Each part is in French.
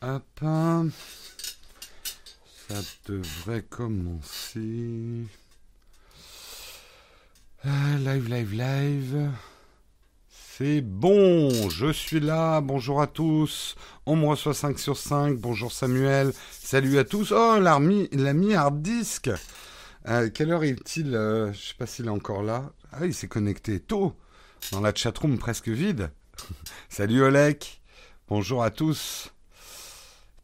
Hop. Ça devrait commencer. Euh, live, live, live. C'est bon, je suis là. Bonjour à tous. On me reçoit 5 sur 5. Bonjour Samuel. Salut à tous. Oh, l'ami, hard disk. Euh, quelle heure est-il euh, Je sais pas s'il est encore là. Ah, il s'est connecté tôt. Dans la chatroom presque vide. Salut Olek. Bonjour à tous.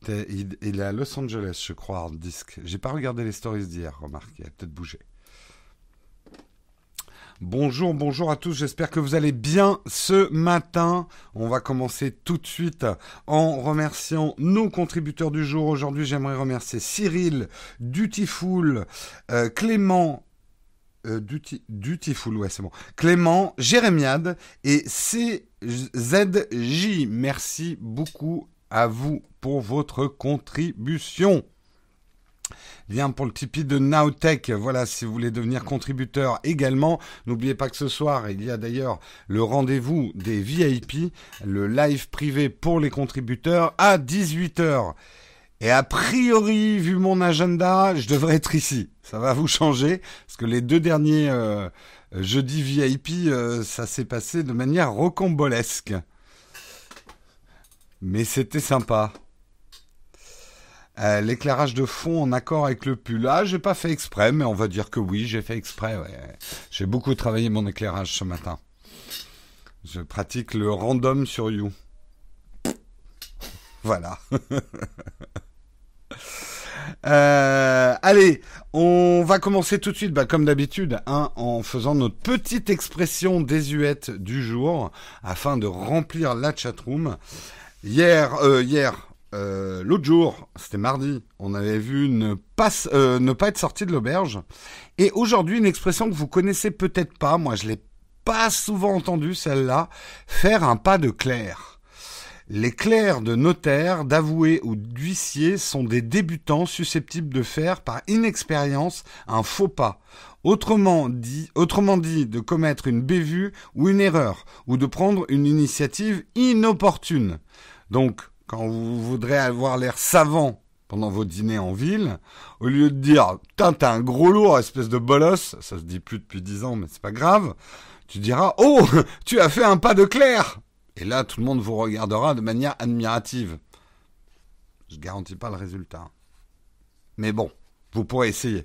Il, est à Los Angeles, je crois, hard disk. J'ai pas regardé les stories d'hier, remarque. Il a peut-être bougé. Bonjour, bonjour à tous, j'espère que vous allez bien ce matin. On va commencer tout de suite en remerciant nos contributeurs du jour. Aujourd'hui, j'aimerais remercier Cyril, Dutiful, euh, Clément, euh, Dutiful, ouais, c'est bon. Clément, Jérémiade et CZJ. Merci beaucoup à vous pour votre contribution. Lien pour le Tipeee de Nowtech. Voilà, si vous voulez devenir contributeur également. N'oubliez pas que ce soir, il y a d'ailleurs le rendez-vous des VIP, le live privé pour les contributeurs à 18h. Et a priori, vu mon agenda, je devrais être ici. Ça va vous changer, parce que les deux derniers euh, jeudis VIP, euh, ça s'est passé de manière rocambolesque. Mais c'était sympa. Euh, l'éclairage de fond en accord avec le pull. Ah, j'ai pas fait exprès, mais on va dire que oui, j'ai fait exprès. J'ai beaucoup travaillé mon éclairage ce matin. Je pratique le random sur You. Voilà. Euh, allez, on va commencer tout de suite, bah, comme d'habitude, hein, en faisant notre petite expression désuète du jour, afin de remplir la chatroom. Hier, euh, hier, euh, l'autre jour, c'était mardi, on avait vu ne pas, euh, ne pas être sorti de l'auberge. Et aujourd'hui, une expression que vous connaissez peut-être pas, moi je l'ai pas souvent entendue celle-là, faire un pas de clerc. Les clercs de notaire, d'avoué ou d'huissier sont des débutants susceptibles de faire par inexpérience un faux pas. Autrement dit, autrement dit, de commettre une bévue ou une erreur, ou de prendre une initiative inopportune. Donc, quand vous voudrez avoir l'air savant pendant vos dîners en ville, au lieu de dire Putain, t'es un gros lourd, espèce de bolos, ça se dit plus depuis dix ans, mais c'est pas grave, tu diras Oh, tu as fait un pas de clair Et là, tout le monde vous regardera de manière admirative. Je garantis pas le résultat. Mais bon, vous pourrez essayer.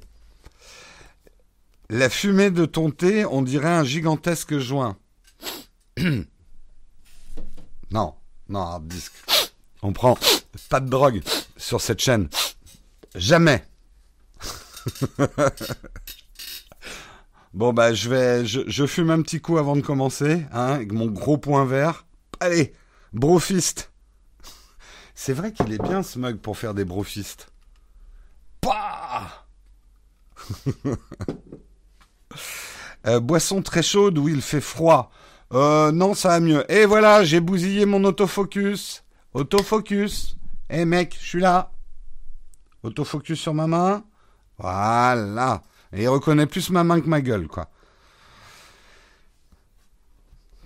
La fumée de ton thé, on dirait un gigantesque joint. non, non, hard disk. On prend pas de drogue sur cette chaîne. Jamais. bon bah je vais, je, fume un petit coup avant de commencer, hein, avec mon gros point vert. Allez, brofist. C'est vrai qu'il est bien ce mug pour faire des brofistes. Pah euh, boisson très chaude où il fait froid. Euh, non, ça va mieux. Et voilà, j'ai bousillé mon autofocus. Autofocus. Eh mec, je suis là. Autofocus sur ma main. Voilà. Et il reconnaît plus ma main que ma gueule, quoi.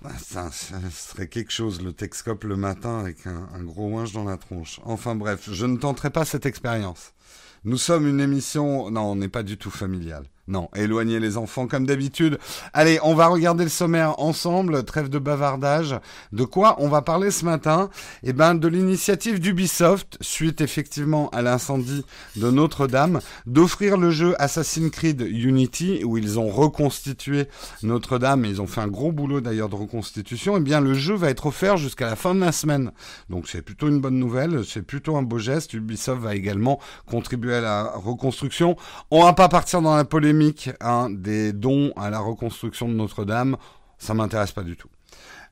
Ah, ça, serait quelque chose, le Texcope le matin avec un, gros ouinge dans la tronche. Enfin bref, je ne tenterai pas cette expérience. Nous sommes une émission... Non, on n'est pas du tout familial. Non, éloignez les enfants comme d'habitude. Allez, on va regarder le sommaire ensemble, trêve de bavardage. De quoi on va parler ce matin? Eh ben, de l'initiative d'Ubisoft, suite effectivement à l'incendie de Notre-Dame, d'offrir le jeu Assassin's Creed Unity, où ils ont reconstitué Notre-Dame, ils ont fait un gros boulot d'ailleurs de reconstitution. Eh bien, le jeu va être offert jusqu'à la fin de la semaine. Donc c'est plutôt une bonne nouvelle, c'est plutôt un beau geste. Ubisoft va également contribuer à la reconstruction. On va pas partir dans la polémique Hein, des dons à la reconstruction de Notre-Dame, ça m'intéresse pas du tout.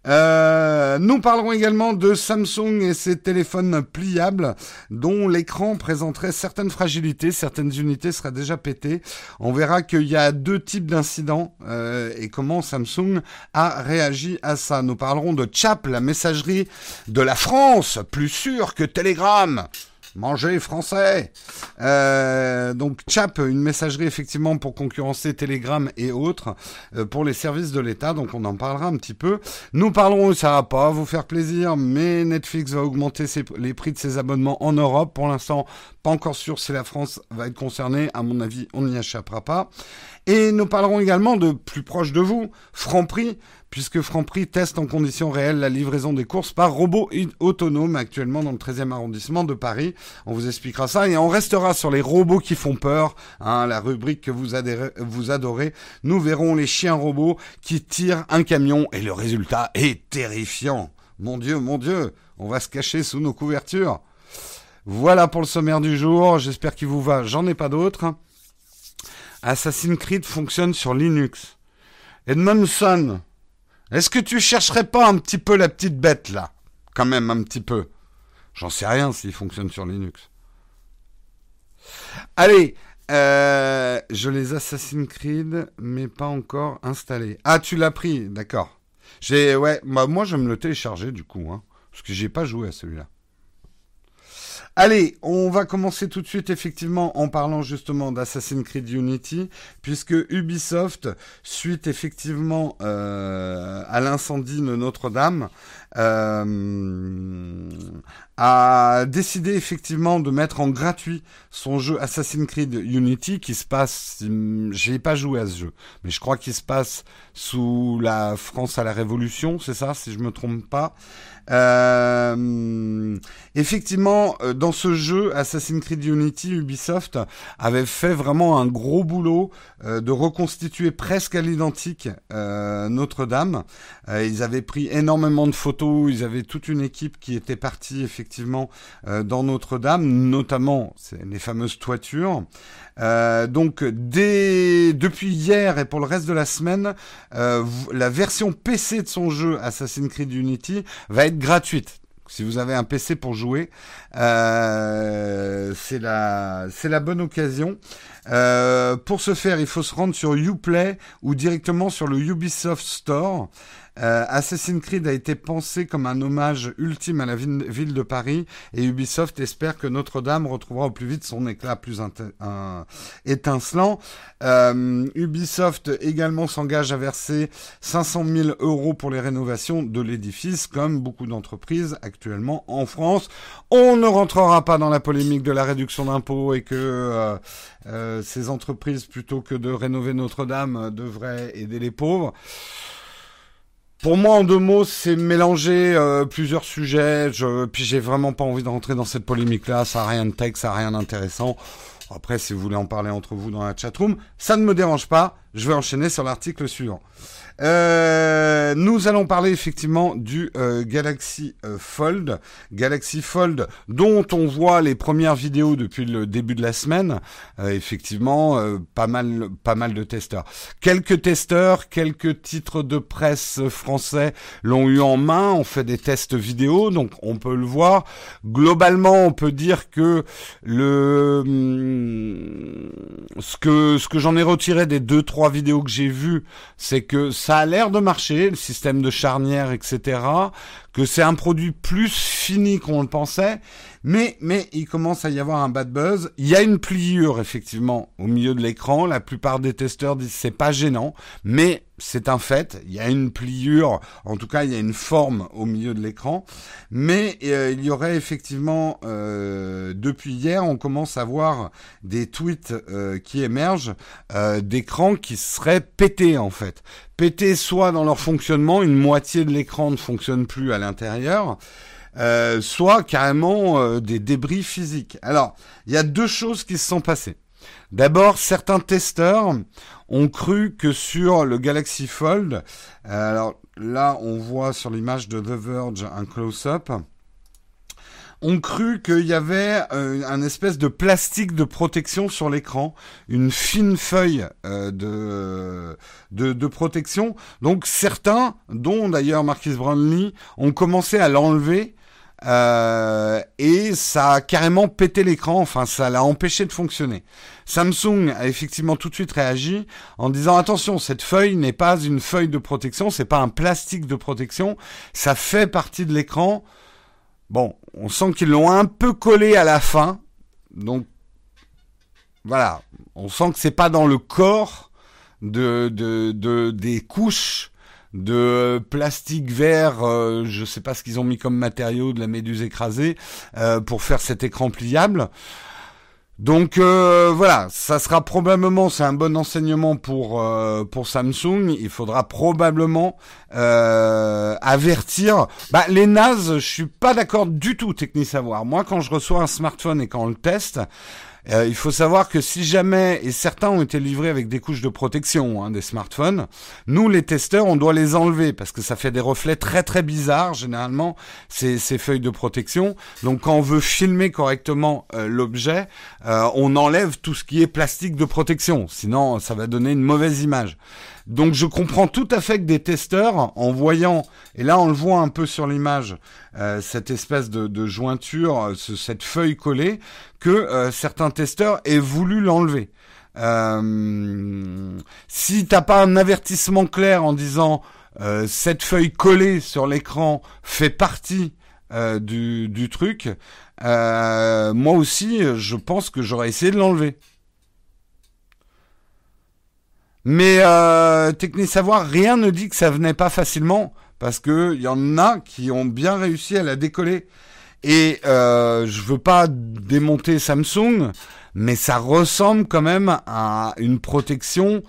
Euh, nous parlerons également de Samsung et ses téléphones pliables dont l'écran présenterait certaines fragilités, certaines unités seraient déjà pétées. On verra qu'il y a deux types d'incidents euh, et comment Samsung a réagi à ça. Nous parlerons de Chap, la messagerie de la France, plus sûre que Telegram. Manger français. Euh, donc Chap, une messagerie effectivement pour concurrencer Telegram et autres euh, pour les services de l'État. Donc on en parlera un petit peu. Nous parlerons, ça va pas vous faire plaisir, mais Netflix va augmenter les prix de ses abonnements en Europe. Pour l'instant, pas encore sûr si la France va être concernée. À mon avis, on n'y échappera pas. Et nous parlerons également de plus proche de vous, Franprix puisque Franprix teste en conditions réelles la livraison des courses par robot autonome actuellement dans le 13e arrondissement de Paris. On vous expliquera ça et on restera sur les robots qui font peur, hein, la rubrique que vous, vous adorez. Nous verrons les chiens robots qui tirent un camion et le résultat est terrifiant. Mon Dieu, mon Dieu, on va se cacher sous nos couvertures. Voilà pour le sommaire du jour, j'espère qu'il vous va, j'en ai pas d'autres. Assassin's Creed fonctionne sur Linux. Edmondson, est-ce que tu chercherais pas un petit peu la petite bête là? Quand même un petit peu. J'en sais rien s'il fonctionne sur Linux. Allez, euh, je les Assassin's Creed, mais pas encore installés. Ah, tu l'as pris, d'accord. J'ai, ouais, bah, moi je vais me le télécharger du coup, hein, parce que j'ai pas joué à celui-là. Allez, on va commencer tout de suite effectivement en parlant justement d'Assassin's Creed Unity, puisque Ubisoft, suite effectivement euh, à l'incendie de Notre-Dame, euh, a décidé effectivement de mettre en gratuit son jeu Assassin's Creed Unity qui se passe, j'ai pas joué à ce jeu, mais je crois qu'il se passe sous la France à la Révolution, c'est ça, si je me trompe pas. Euh, effectivement, euh, dans ce jeu Assassin's Creed Unity, Ubisoft avait fait vraiment un gros boulot euh, de reconstituer presque à l'identique Notre-Dame. Ils avaient pris énormément de photos, ils avaient toute une équipe qui était partie effectivement dans Notre-Dame, notamment les fameuses toitures. Euh, donc dès, depuis hier et pour le reste de la semaine, euh, la version PC de son jeu Assassin's Creed Unity va être gratuite. Si vous avez un PC pour jouer, euh, c'est la c'est la bonne occasion. pour ce faire, il faut se rendre sur Uplay ou directement sur le Ubisoft Store. Euh, Assassin's Creed a été pensé comme un hommage ultime à la ville de Paris et Ubisoft espère que Notre-Dame retrouvera au plus vite son éclat plus étincelant. Euh, Ubisoft également s'engage à verser 500 000 euros pour les rénovations de l'édifice, comme beaucoup d'entreprises actuellement en France. On ne rentrera pas dans la polémique de la réduction d'impôts et que euh, ces entreprises, plutôt que de rénover Notre-Dame, devraient aider les pauvres. Pour moi, en deux mots, c'est mélanger euh, plusieurs sujets. Je, puis j'ai vraiment pas envie de rentrer dans cette polémique-là. Ça a rien de texte, ça a rien d'intéressant. Après, si vous voulez en parler entre vous dans la chatroom, ça ne me dérange pas. Je vais enchaîner sur l'article suivant. Euh, nous allons parler effectivement du euh, Galaxy euh, Fold. Galaxy Fold dont on voit les premières vidéos depuis le début de la semaine. effectivement, pas mal, pas mal de testeurs. Quelques testeurs, quelques titres de presse français l'ont eu en main. On fait des tests vidéo, donc on peut le voir. Globalement, on peut dire que le hum, ce que ce que j'en ai retiré des deux trois vidéos que j'ai vues, c'est que ça a l'air de marcher, le système de charnière, etc. Que c'est un produit plus fini qu'on le pensait, mais mais il commence à y avoir un bad buzz. Il y a une pliure effectivement au milieu de l'écran. La plupart des testeurs disent c'est pas gênant, mais c'est un fait. Il y a une pliure, en tout cas il y a une forme au milieu de l'écran, mais euh, il y aurait effectivement euh, depuis hier, on commence à voir des tweets euh, qui émergent d'écrans qui seraient pétés en fait, pétés soit dans leur fonctionnement, une moitié de l'écran ne fonctionne plus à l'intérieur. Euh, soit carrément euh, des débris physiques. Alors, il y a deux choses qui se sont passées. D'abord, certains testeurs ont cru que sur le Galaxy Fold, euh, alors là, on voit sur l'image de The Verge un close-up, ont cru qu'il y avait un espèce de plastique de protection sur l'écran, une fine feuille de, de, de, protection. Donc certains, dont d'ailleurs Marquis Brownlee, ont commencé à l'enlever euh, et ça a carrément pété l'écran, enfin ça l'a empêché de fonctionner. Samsung a effectivement tout de suite réagi en disant attention, cette feuille n'est pas une feuille de protection, c'est pas un plastique de protection, ça fait partie de l'écran. Bon, on sent qu'ils l'ont un peu collé à la fin. Donc voilà, on sent que c'est pas dans le corps de, de, de des couches de plastique vert, euh, je sais pas ce qu'ils ont mis comme matériau, de la méduse écrasée, euh, pour faire cet écran pliable. Donc euh, voilà, ça sera probablement, c'est un bon enseignement pour euh, pour Samsung. Il faudra probablement euh, avertir. Bah, les NAS, je suis pas d'accord du tout, technique savoir. Moi, quand je reçois un smartphone et quand on le teste, euh, il faut savoir que si jamais, et certains ont été livrés avec des couches de protection hein, des smartphones, nous les testeurs, on doit les enlever parce que ça fait des reflets très très bizarres généralement ces, ces feuilles de protection. Donc quand on veut filmer correctement euh, l'objet, euh, on enlève tout ce qui est plastique de protection, sinon ça va donner une mauvaise image. Donc je comprends tout à fait que des testeurs, en voyant, et là on le voit un peu sur l'image, euh, cette espèce de, jointure, euh, ce, cette feuille collée, que euh, certains testeurs aient voulu l'enlever. Euh, si t'as pas un avertissement clair en disant euh, cette feuille collée sur l'écran fait partie du, truc, moi aussi je pense que j'aurais essayé de l'enlever. Mais euh, Techni Savoir, rien ne dit que ça venait pas facilement, parce que il y en a qui ont bien réussi à la décoller. Et euh, je veux pas démonter Samsung, mais ça ressemble quand même à une protection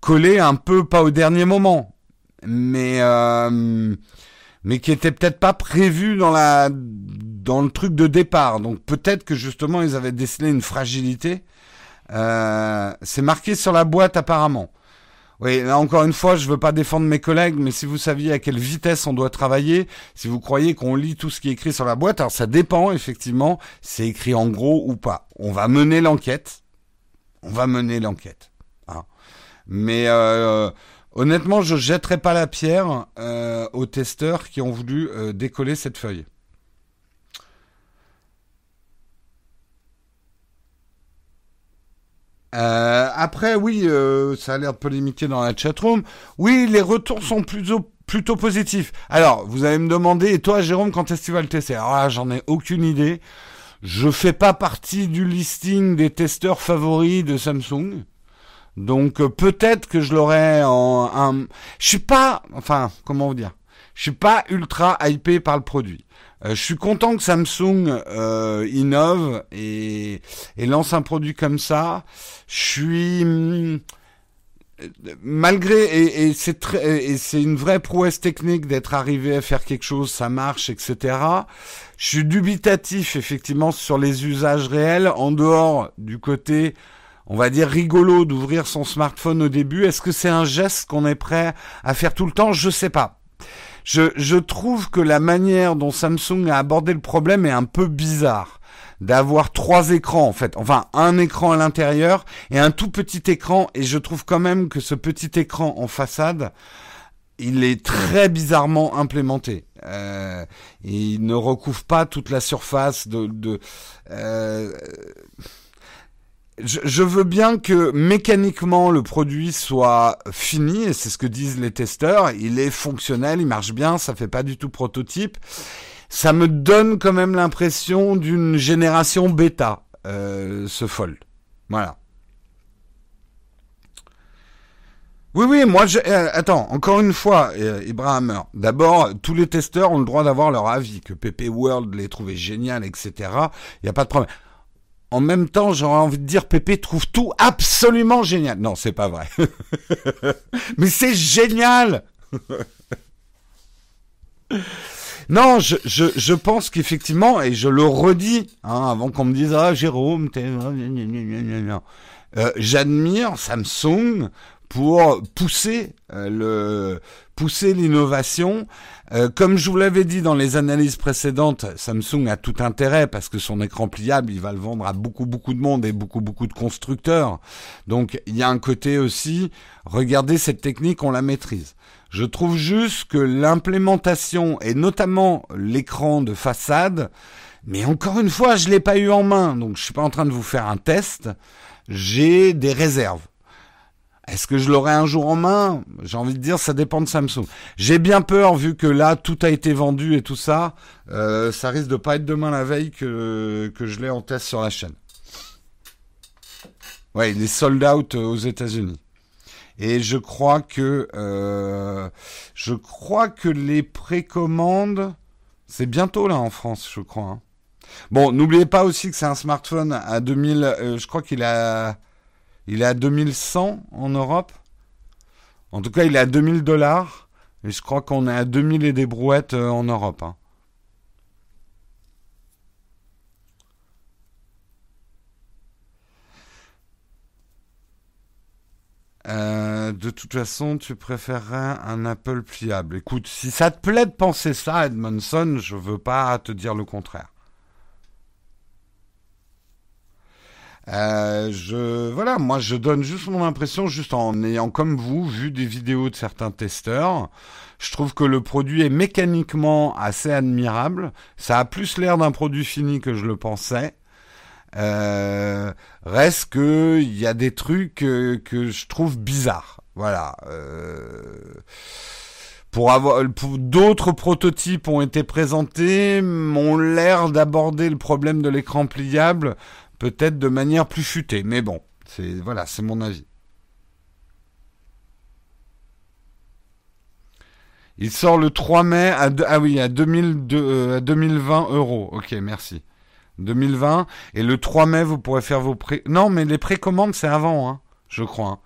collée un peu pas au dernier moment, mais euh, mais qui était peut-être pas prévue dans la dans le truc de départ. Donc peut-être que justement ils avaient décelé une fragilité euh, c'est marqué sur la boîte apparemment. Oui, là encore une fois, je veux pas défendre mes collègues, mais si vous saviez à quelle vitesse on doit travailler, si vous croyez qu'on lit tout ce qui est écrit sur la boîte, alors ça dépend effectivement, c'est écrit en gros ou pas. On va mener l'enquête. On va mener l'enquête. Hein. Mais euh, honnêtement, je jetterai pas la pierre euh, aux testeurs qui ont voulu décoller cette feuille. Euh, après, oui, euh, ça a l'air limité dans la chatroom. Oui, les retours sont plutôt plutôt positifs. Alors, vous allez me demander, et toi, Jérôme, quand est-ce que tu vas le tester? Alors là, j'en ai aucune idée. Je fais pas partie du listing des testeurs favoris de Samsung. Donc euh, peut-être que je l'aurai en un. Je suis pas, enfin, comment vous dire? Je suis pas ultra hypé par le produit. Euh, je suis content que Samsung euh, innove et, lance un produit comme ça. Je suis mm, malgré et, et c'est une vraie prouesse technique d'être arrivé à faire quelque chose, ça marche, etc. Je suis dubitatif effectivement sur les usages réels en dehors du côté on va dire rigolo d'ouvrir son smartphone au début. Est-ce que c'est un geste qu'on est prêt à faire tout le temps? Je sais pas. Je, je trouve que la manière dont Samsung a abordé le problème est un peu bizarre. D'avoir trois écrans en fait, enfin un écran à l'intérieur et un tout petit écran. Et je trouve quand même que ce petit écran en façade il est très bizarrement implémenté. Euh, il ne recouvre pas toute la surface de, de euh, je, veux bien que mécaniquement le produit soit fini, et c'est ce que disent les testeurs. Il est fonctionnel, il marche bien, ça fait pas du tout prototype. Ça me donne quand même l'impression d'une génération bêta, euh, ce Fold. Voilà. Oui, oui, moi, je, euh, attends, encore une fois, euh, Ibrahim, d'abord, tous les testeurs ont le droit d'avoir leur avis, que PP World les trouvait génial, etc. Il n'y a pas de problème en même temps, j'aurais envie de dire, Pépé trouve tout absolument génial. Non, c'est pas vrai. Mais c'est génial. non, je, je, je pense qu'effectivement, et je le redis, hein, avant qu'on me dise, ah, Jérôme, t'es... Euh, J'admire Samsung pour pousser euh, le pousser l'innovation. Euh, comme je vous l'avais dit dans les analyses précédentes, Samsung a tout intérêt parce que son écran pliable, il va le vendre à beaucoup beaucoup de monde et beaucoup beaucoup de constructeurs. Donc il y a un côté aussi, regardez cette technique, on la maîtrise. Je trouve juste que l'implémentation et notamment l'écran de façade, mais encore une fois, je l'ai pas eu en main, donc je suis pas en train de vous faire un test. J'ai des réserves. Est-ce que je l'aurai un jour en main? J'ai envie de dire, ça dépend de Samsung. J'ai bien peur, vu que là, tout a été vendu et tout ça, euh, ça risque de pas être demain la veille que, que je l'ai en test sur la chaîne. Ouais, il est sold out aux États-Unis. Et je crois que euh, je crois que les précommandes, c'est bientôt là en France, je crois. Hein. Bon, n'oubliez pas aussi que c'est un smartphone à 2000. Euh, je crois qu'il a il est à 2100 en Europe. En tout cas, il est à 2000 dollars. Et je crois qu'on est à 2000 et des brouettes euh, en Europe. Hein. Euh, de toute façon, tu préférerais un Apple pliable. Écoute, si ça te plaît de penser ça, Edmondson, je veux pas te dire le contraire. Euh, je voilà, moi je donne juste mon impression, juste en ayant comme vous vu des vidéos de certains testeurs. Je trouve que le produit est mécaniquement assez admirable. Ça a plus l'air d'un produit fini que je le pensais. Euh, reste que il y a des trucs que, que je trouve bizarres. Voilà. Euh, pour avoir d'autres prototypes ont été présentés, ont l'air d'aborder le problème de l'écran pliable peut-être de manière plus futée. Mais bon, c'est voilà, c'est mon avis. Il sort le 3 mai à ah oui à, 2000 à 2020 euros. Ok, merci. 2020 et le 3 mai vous pourrez faire vos pré. Non, mais les précommandes c'est avant, hein, je crois. Hein.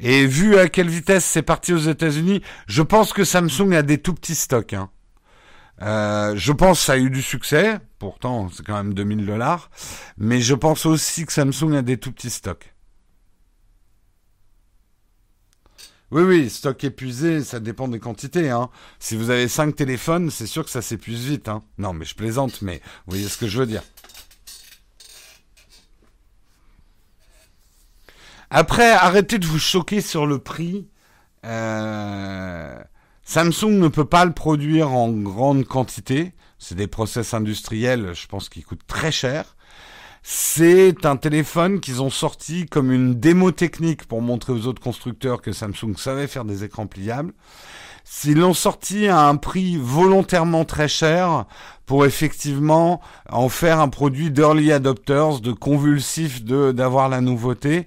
Et vu à quelle vitesse c'est parti aux États-Unis, je pense que Samsung a des tout petits stocks. Hein. Euh, je pense que ça a eu du succès, pourtant c'est quand même 2000 dollars, mais je pense aussi que Samsung a des tout petits stocks. Oui, oui, stock épuisé, ça dépend des quantités. Hein. Si vous avez 5 téléphones, c'est sûr que ça s'épuise vite. Hein. Non, mais je plaisante, mais vous voyez ce que je veux dire. Après, arrêtez de vous choquer sur le prix. Euh... Samsung ne peut pas le produire en grande quantité. C'est des process industriels, je pense, qui coûtent très cher. C'est un téléphone qu'ils ont sorti comme une démo technique pour montrer aux autres constructeurs que Samsung savait faire des écrans pliables. Ils l'ont sorti à un prix volontairement très cher pour effectivement en faire un produit d'early adopters, de convulsif, de d'avoir la nouveauté.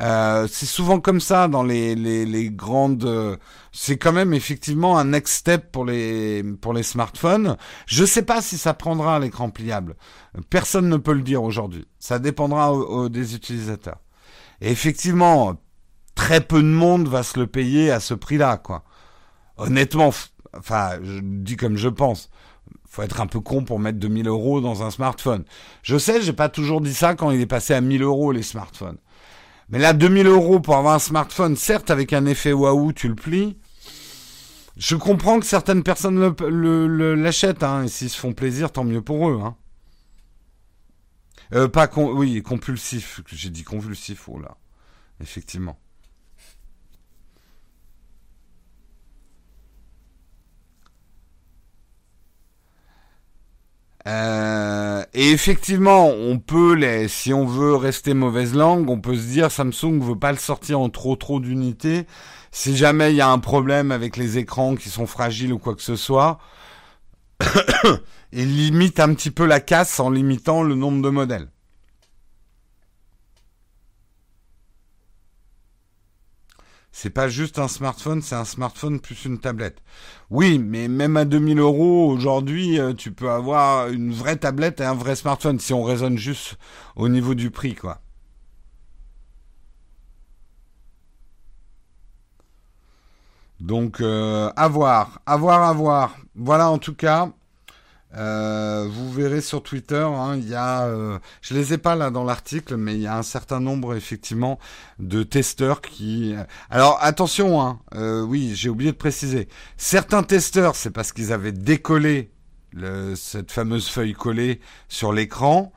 Euh, c'est souvent comme ça dans les, les, les grandes. C'est quand même effectivement un next step pour les pour les smartphones. Je sais pas si ça prendra l'écran pliable. Personne ne peut le dire aujourd'hui. Ça dépendra des utilisateurs. Et effectivement, très peu de monde va se le payer à ce prix-là, quoi. Honnêtement, enfin, je dis comme je pense faut être un peu con pour mettre 2000 euros dans un smartphone. Je sais, j'ai pas toujours dit ça quand il est passé à 1000 euros les smartphones. Mais là, 2000 euros pour avoir un smartphone, certes avec un effet waouh, tu le plies. Je comprends que certaines personnes l'achètent, hein, et s'ils se font plaisir, tant mieux pour eux. Hein. Euh, pas con, oui, compulsif. J'ai dit convulsif, oh là. Effectivement. Euh, et effectivement, on peut, les, si on veut rester mauvaise langue, on peut se dire Samsung veut pas le sortir en trop trop d'unités. Si jamais il y a un problème avec les écrans qui sont fragiles ou quoi que ce soit, il limite un petit peu la casse en limitant le nombre de modèles. C'est pas juste un smartphone, c'est un smartphone plus une tablette. Oui, mais même à 2000 euros aujourd'hui, euh, tu peux avoir une vraie tablette et un vrai smartphone si on raisonne juste au niveau du prix, quoi. Donc, euh, à voir, à voir, à voir. Voilà en tout cas. Euh, vous verrez sur Twitter, hein, il y a, euh, je les ai pas là dans l'article, mais il y a un certain nombre effectivement de testeurs qui. Alors attention, hein, euh, oui, j'ai oublié de préciser. Certains testeurs, c'est parce qu'ils avaient décollé le, cette fameuse feuille collée sur l'écran,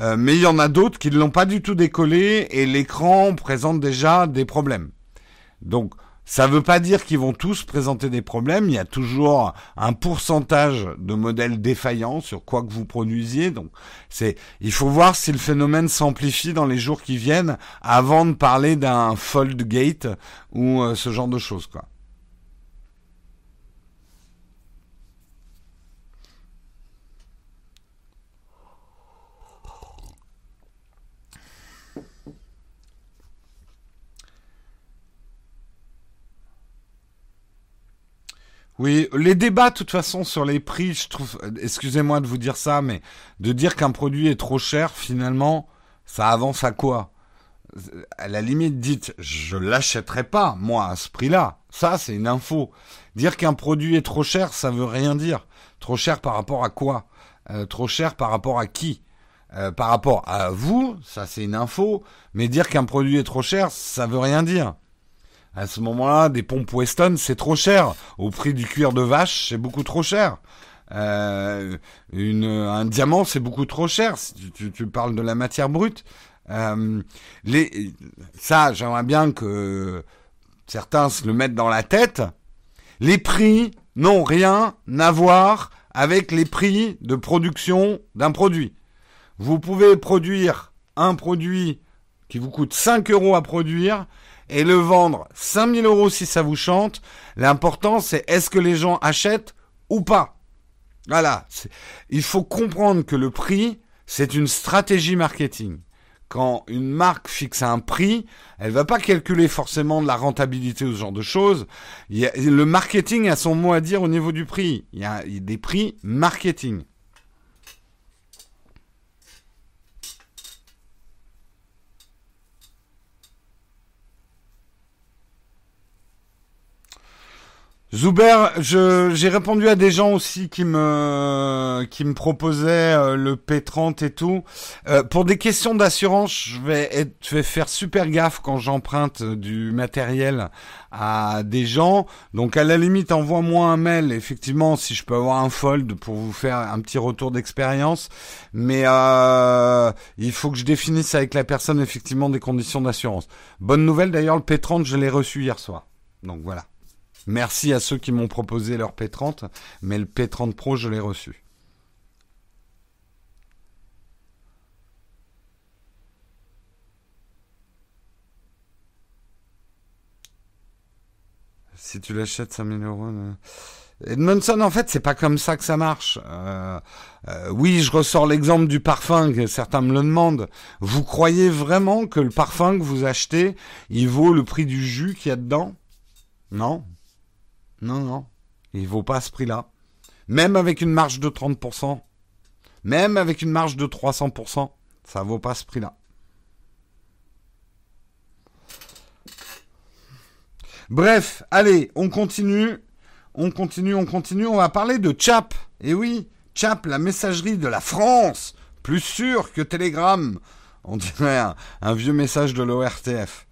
euh, mais il y en a d'autres qui ne l'ont pas du tout décollé et l'écran présente déjà des problèmes. Donc Ça veut pas dire qu'ils vont tous présenter des problèmes. Il y a toujours un pourcentage de modèles défaillants sur quoi que vous produisiez. Donc, c'est, il faut voir si le phénomène s'amplifie dans les jours qui viennent avant de parler d'un fold gate ou euh, ce genre de choses, quoi. Oui, les débats, de toute façon, sur les prix, je trouve, excusez-moi de vous dire ça, mais de dire qu'un produit est trop cher, finalement, ça avance à quoi? À la limite, dites, je l'achèterai pas, moi, à ce prix-là. Ça, c'est une info. Dire qu'un produit est trop cher, ça veut rien dire. Trop cher par rapport à quoi? Euh, Trop cher par rapport à qui? Euh, Par rapport à vous, ça c'est une info. Mais dire qu'un produit est trop cher, ça veut rien dire. À ce moment-là, des pompes Weston, c'est trop cher. Au prix du cuir de vache, c'est beaucoup trop cher. Euh, un diamant, c'est beaucoup trop cher. Tu, tu, parles de la matière brute. Euh, les, ça, j'aimerais bien que certains se le mettent dans la tête. Les prix n'ont rien à voir avec les prix de production d'un produit. Vous pouvez produire un produit qui vous coûte 5 euros à produire et le vendre 5000 euros si ça vous chante. L'important, c'est est-ce que les gens achètent ou pas. Voilà. Il faut comprendre que le prix, c'est une stratégie marketing. Quand une marque fixe un prix, elle va pas calculer forcément de la rentabilité ou ce genre de choses. le marketing a son mot à dire au niveau du prix. Il y a des prix marketing. Zuber, j'ai répondu à des gens aussi qui me qui me proposaient euh, le P30 et tout. Euh, pour des questions d'assurance, je vais être, je vais faire super gaffe quand j'emprunte du matériel à des gens. Donc à la limite, envoie-moi un mail. Effectivement, si je peux avoir un fold pour vous faire un petit retour d'expérience. Mais euh, il faut que je définisse avec la personne effectivement des conditions d'assurance. Bonne nouvelle d'ailleurs, le P30, je l'ai reçu hier soir. Donc voilà. Merci à ceux qui m'ont proposé leur P30, mais le P30 Pro, je l'ai reçu. Si tu l'achètes 5000 euros. Edmondson, en fait, c'est pas comme ça que ça marche. Euh, euh, oui, je ressors l'exemple du parfum, que certains me le demandent. Vous croyez vraiment que le parfum que vous achetez, il vaut le prix du jus qu'il y a dedans? Non, non, non. Il vaut pas ce prix-là. Même avec une marge de 30%, même avec une marge de 300%, ça vaut pas ce prix-là. Bref, allez, on continue. On continue, on continue. On va parler de Chap. Eh oui, Chap, la messagerie de la France. Plus sûr que Telegram. On dirait un vieux message de l'ORTF.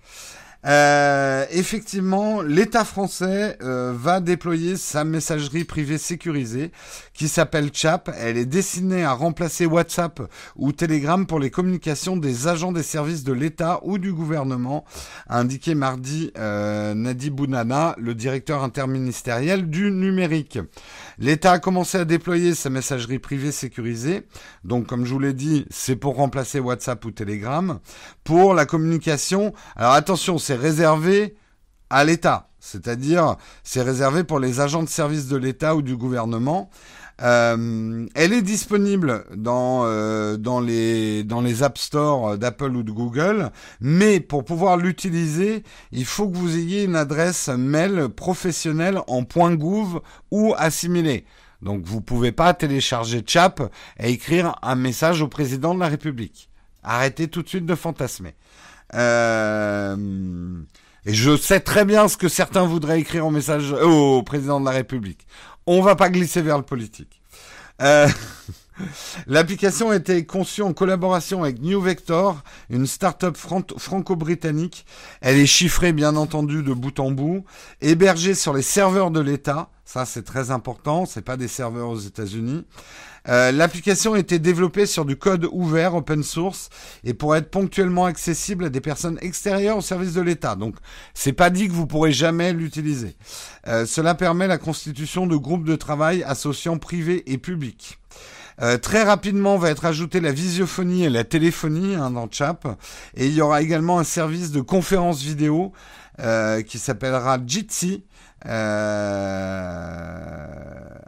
Euh, effectivement, l'État français euh, va déployer sa messagerie privée sécurisée qui s'appelle CHAP. Elle est destinée à remplacer WhatsApp ou Telegram pour les communications des agents des services de l'État ou du gouvernement, a indiqué mardi euh, Nadi Bounana, le directeur interministériel du numérique. L'État a commencé à déployer sa messagerie privée sécurisée. Donc, comme je vous l'ai dit, c'est pour remplacer WhatsApp ou Telegram. Pour la communication, alors attention, c'est réservé à l'État. C'est-à-dire, c'est réservé pour les agents de service de l'État ou du gouvernement. Euh, elle est disponible dans euh, dans les dans les App Store d'Apple ou de Google, mais pour pouvoir l'utiliser, il faut que vous ayez une adresse mail professionnelle en .gouv ou assimilée. Donc vous pouvez pas télécharger Chap et écrire un message au président de la République. Arrêtez tout de suite de fantasmer. Euh, et je sais très bien ce que certains voudraient écrire en message au président de la République. On va pas glisser vers le politique. Euh, L'application a été conçue en collaboration avec New Vector, une start-up franco-britannique. Elle est chiffrée, bien entendu, de bout en bout, hébergée sur les serveurs de l'État. Ça, c'est très important. C'est pas des serveurs aux États-Unis. Euh, L'application a été développée sur du code ouvert, open source, et pour être ponctuellement accessible à des personnes extérieures au service de l'État. Donc, c'est pas dit que vous pourrez jamais l'utiliser. Euh, cela permet la constitution de groupes de travail associant privé et public. Euh, très rapidement va être ajoutée la visiophonie et la téléphonie hein, dans Chap. Et il y aura également un service de conférence vidéo qui s'appellera Jitsi. Euh,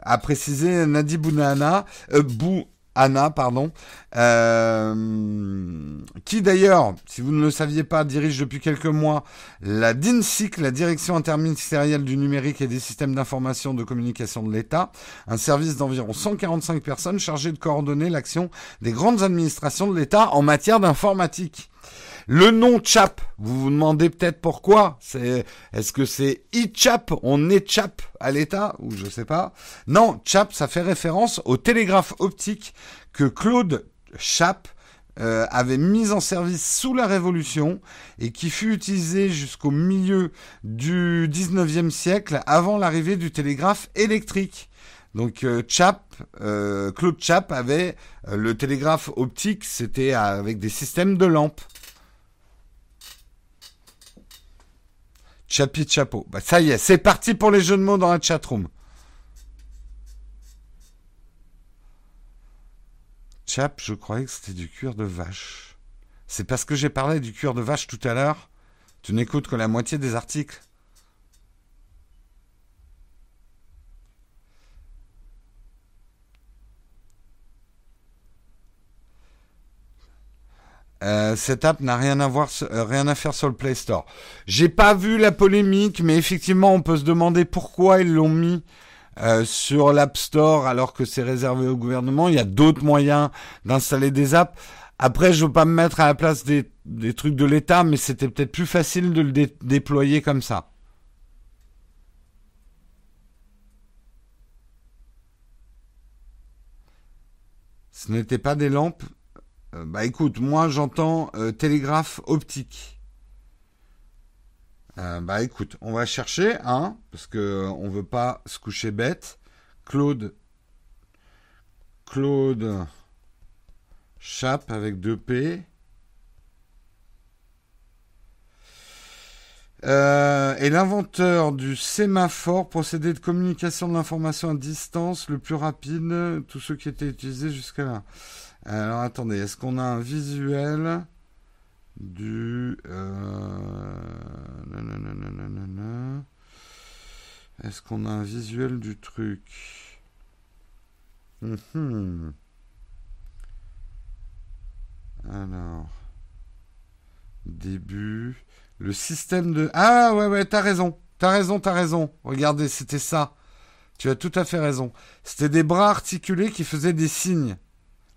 a précisé Nadi Bounana, euh, Anna, pardon, euh, qui d'ailleurs, si vous ne le saviez pas, dirige depuis quelques mois la DINSIC, la Direction interministérielle du numérique et des systèmes d'information de communication de l'État, un service d'environ 145 personnes chargé de coordonner l'action des grandes administrations de l'État en matière d'informatique. Le nom Chap, vous vous demandez peut-être pourquoi. Est-ce que c'est e-Chap On échappe à l'État ou je sais pas. Non, Chap, ça fait référence au télégraphe optique que Claude Chap euh, avait mis en service sous la Révolution et qui fut utilisé jusqu'au milieu du 19e siècle avant l'arrivée du télégraphe électrique. Donc euh, Chap, euh, Claude Chap avait le télégraphe optique, c'était avec des systèmes de lampes. Chapi chapeau. Bah, ça y est, c'est parti pour les jeux de mots dans la chatroom. Chap, je croyais que c'était du cuir de vache. C'est parce que j'ai parlé du cuir de vache tout à l'heure. Tu n'écoutes que la moitié des articles. Euh, cette app n'a rien à voir, euh, rien à faire sur le Play Store. J'ai pas vu la polémique, mais effectivement, on peut se demander pourquoi ils l'ont mis euh, sur l'App Store alors que c'est réservé au gouvernement. Il y a d'autres moyens d'installer des apps. Après, je veux pas me mettre à la place des, des trucs de l'État, mais c'était peut-être plus facile de le déployer comme ça. Ce n'était pas des lampes, euh, bah écoute, moi j'entends euh, télégraphe optique. Euh, bah écoute, on va chercher, hein, parce que on veut pas se coucher bête. Claude, Claude Chape avec deux P. est l'inventeur du sémaphore, procédé de communication de l'information à distance le plus rapide, tous ceux qui étaient utilisés jusqu'à là. Alors attendez, est-ce qu'on a un visuel du... Euh, est-ce qu'on a un visuel du truc? Mhm. Alors... Début... Le système de... Ah ouais ouais, t'as raison. T'as raison, t'as raison. Regardez, c'était ça. Tu as tout à fait raison. C'était des bras articulés qui faisaient des signes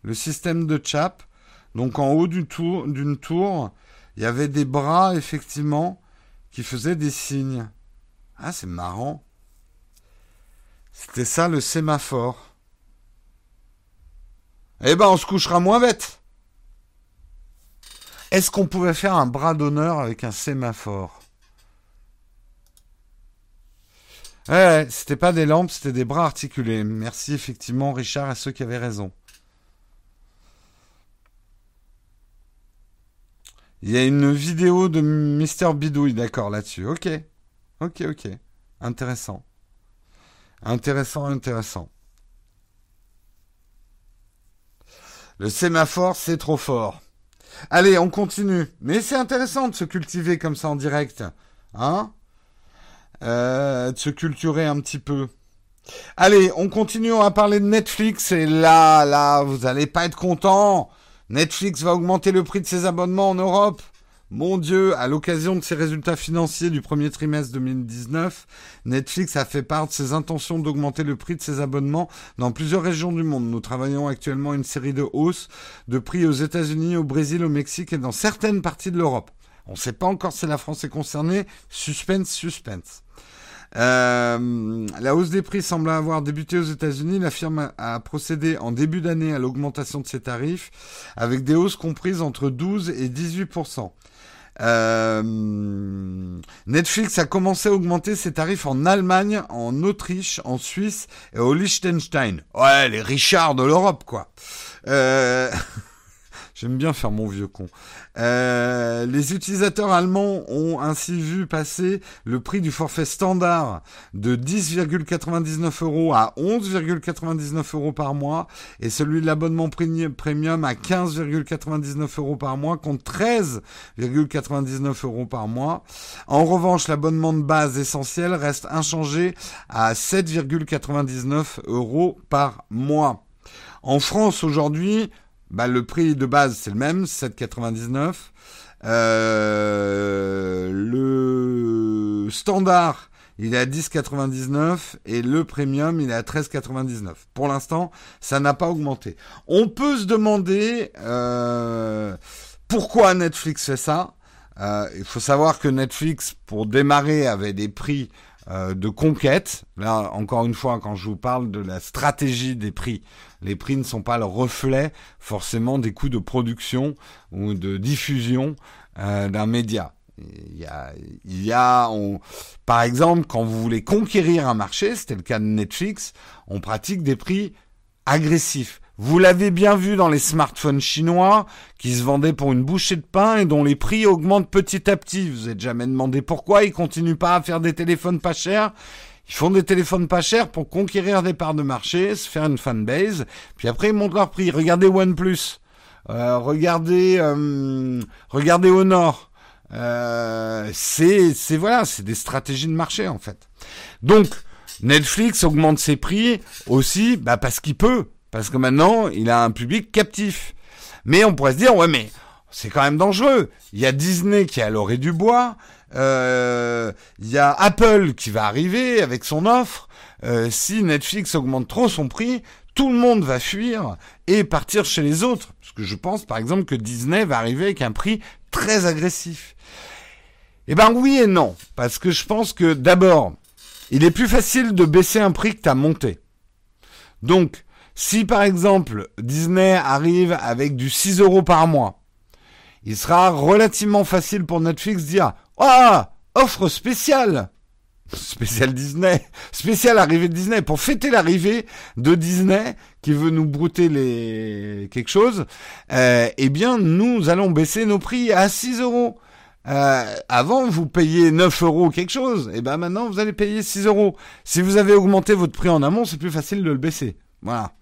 le système de Chap. Donc en haut d'une tour, tour, il y avait des bras effectivement qui faisaient des signes. Ah, c'est marrant. C'était ça le sémaphore. Eh ben, on se couchera moins bête. Est-ce qu'on pouvait faire un bras d'honneur avec un sémaphore Ouais, c'était pas des lampes, c'était des bras articulés. Merci effectivement Richard à ceux qui avaient raison. Il y a une vidéo de Mister Bidouille, d'accord, là-dessus. Ok. Ok, ok. Intéressant. Intéressant, intéressant. Le sémaphore, c'est trop fort. Allez, on continue. Mais c'est intéressant de se cultiver comme ça en direct. Hein? Euh, De se culturer un petit peu. Allez, on continue, on va parler de Netflix. Et là, là, vous allez pas être content. Netflix va augmenter le prix de ses abonnements en Europe. Mon Dieu, à l'occasion de ses résultats financiers du premier trimestre 2019, Netflix a fait part de ses intentions d'augmenter le prix de ses abonnements dans plusieurs régions du monde. Nous travaillons actuellement une série de hausses de prix aux États-Unis, au Brésil, au Mexique et dans certaines parties de l'Europe. On ne sait pas encore si la France est concernée. Suspense, suspense. Euh, la hausse des prix semble avoir débuté aux États-Unis. La firme a, procédé en début d'année à l'augmentation de ses tarifs avec des hausses comprises entre 12 et 18 Netflix a commencé à augmenter ses tarifs en Allemagne, en Autriche, en Suisse et au Liechtenstein. Ouais, les Richards de l'Europe, quoi. Euh... J'aime bien faire mon vieux con. Euh, les utilisateurs allemands ont ainsi vu passer le prix du forfait standard de 10,99 euros à 11,99 euros par mois et celui de l'abonnement premium à 15,99 euros par mois contre 13,99 euros par mois. En revanche, l'abonnement de base essentiel reste inchangé à 7,99 euros par mois. En France aujourd'hui, bah, le prix de base, c'est le même, 7,99. Euh, le standard, il est à 10,99 et le premium, il est à 13,99. Pour l'instant, ça n'a pas augmenté. On peut se demander euh, pourquoi Netflix fait ça. Euh, il faut savoir que Netflix, pour démarrer, avait des prix euh, de conquête. Là, encore une fois, quand je vous parle de la stratégie des prix, les prix ne sont pas le reflet forcément des coûts de production ou de diffusion euh, d'un média. Il y a, par exemple, quand vous voulez conquérir un marché, c'était le cas de Netflix, on pratique des prix agressifs. Vous l'avez bien vu dans les smartphones chinois qui se vendaient pour une bouchée de pain et dont les prix augmentent petit à petit. Vous n'êtes jamais demandé pourquoi ils continuent pas à faire des téléphones pas chers. Ils font des téléphones pas chers pour conquérir des parts de marché, se faire une fanbase, puis après ils montent leur prix. Regardez OnePlus, euh, regardez, euh, regardez Honor. Euh, c'est, c'est voilà, c'est des stratégies de marché en fait. Donc Netflix augmente ses prix aussi, bah parce qu'il peut. Parce que maintenant, il a un public captif. Mais on pourrait se dire, ouais, mais c'est quand même dangereux. Il y a Disney qui est à l'orée du bois. Euh, il y a Apple qui va arriver avec son offre. Euh, si Netflix augmente trop son prix, tout le monde va fuir et partir chez les autres. Parce que je pense, par exemple, que Disney va arriver avec un prix très agressif. Eh ben oui et non. Parce que je pense que d'abord, il est plus facile de baisser un prix que t'as monté. Donc, si par exemple Disney arrive avec du 6 euros par mois, il sera relativement facile pour Netflix de dire Ah, offre spéciale Spécial Disney, spécial arrivée de Disney pour fêter l'arrivée de Disney qui veut nous brouter les quelque chose. Euh, eh bien, nous allons baisser nos prix à 6 euros. Euh, avant, vous payiez 9 euros quelque chose. Et eh ben maintenant, vous allez payer 6 euros. Si vous avez augmenté votre prix en amont, c'est plus facile de le baisser. Voilà.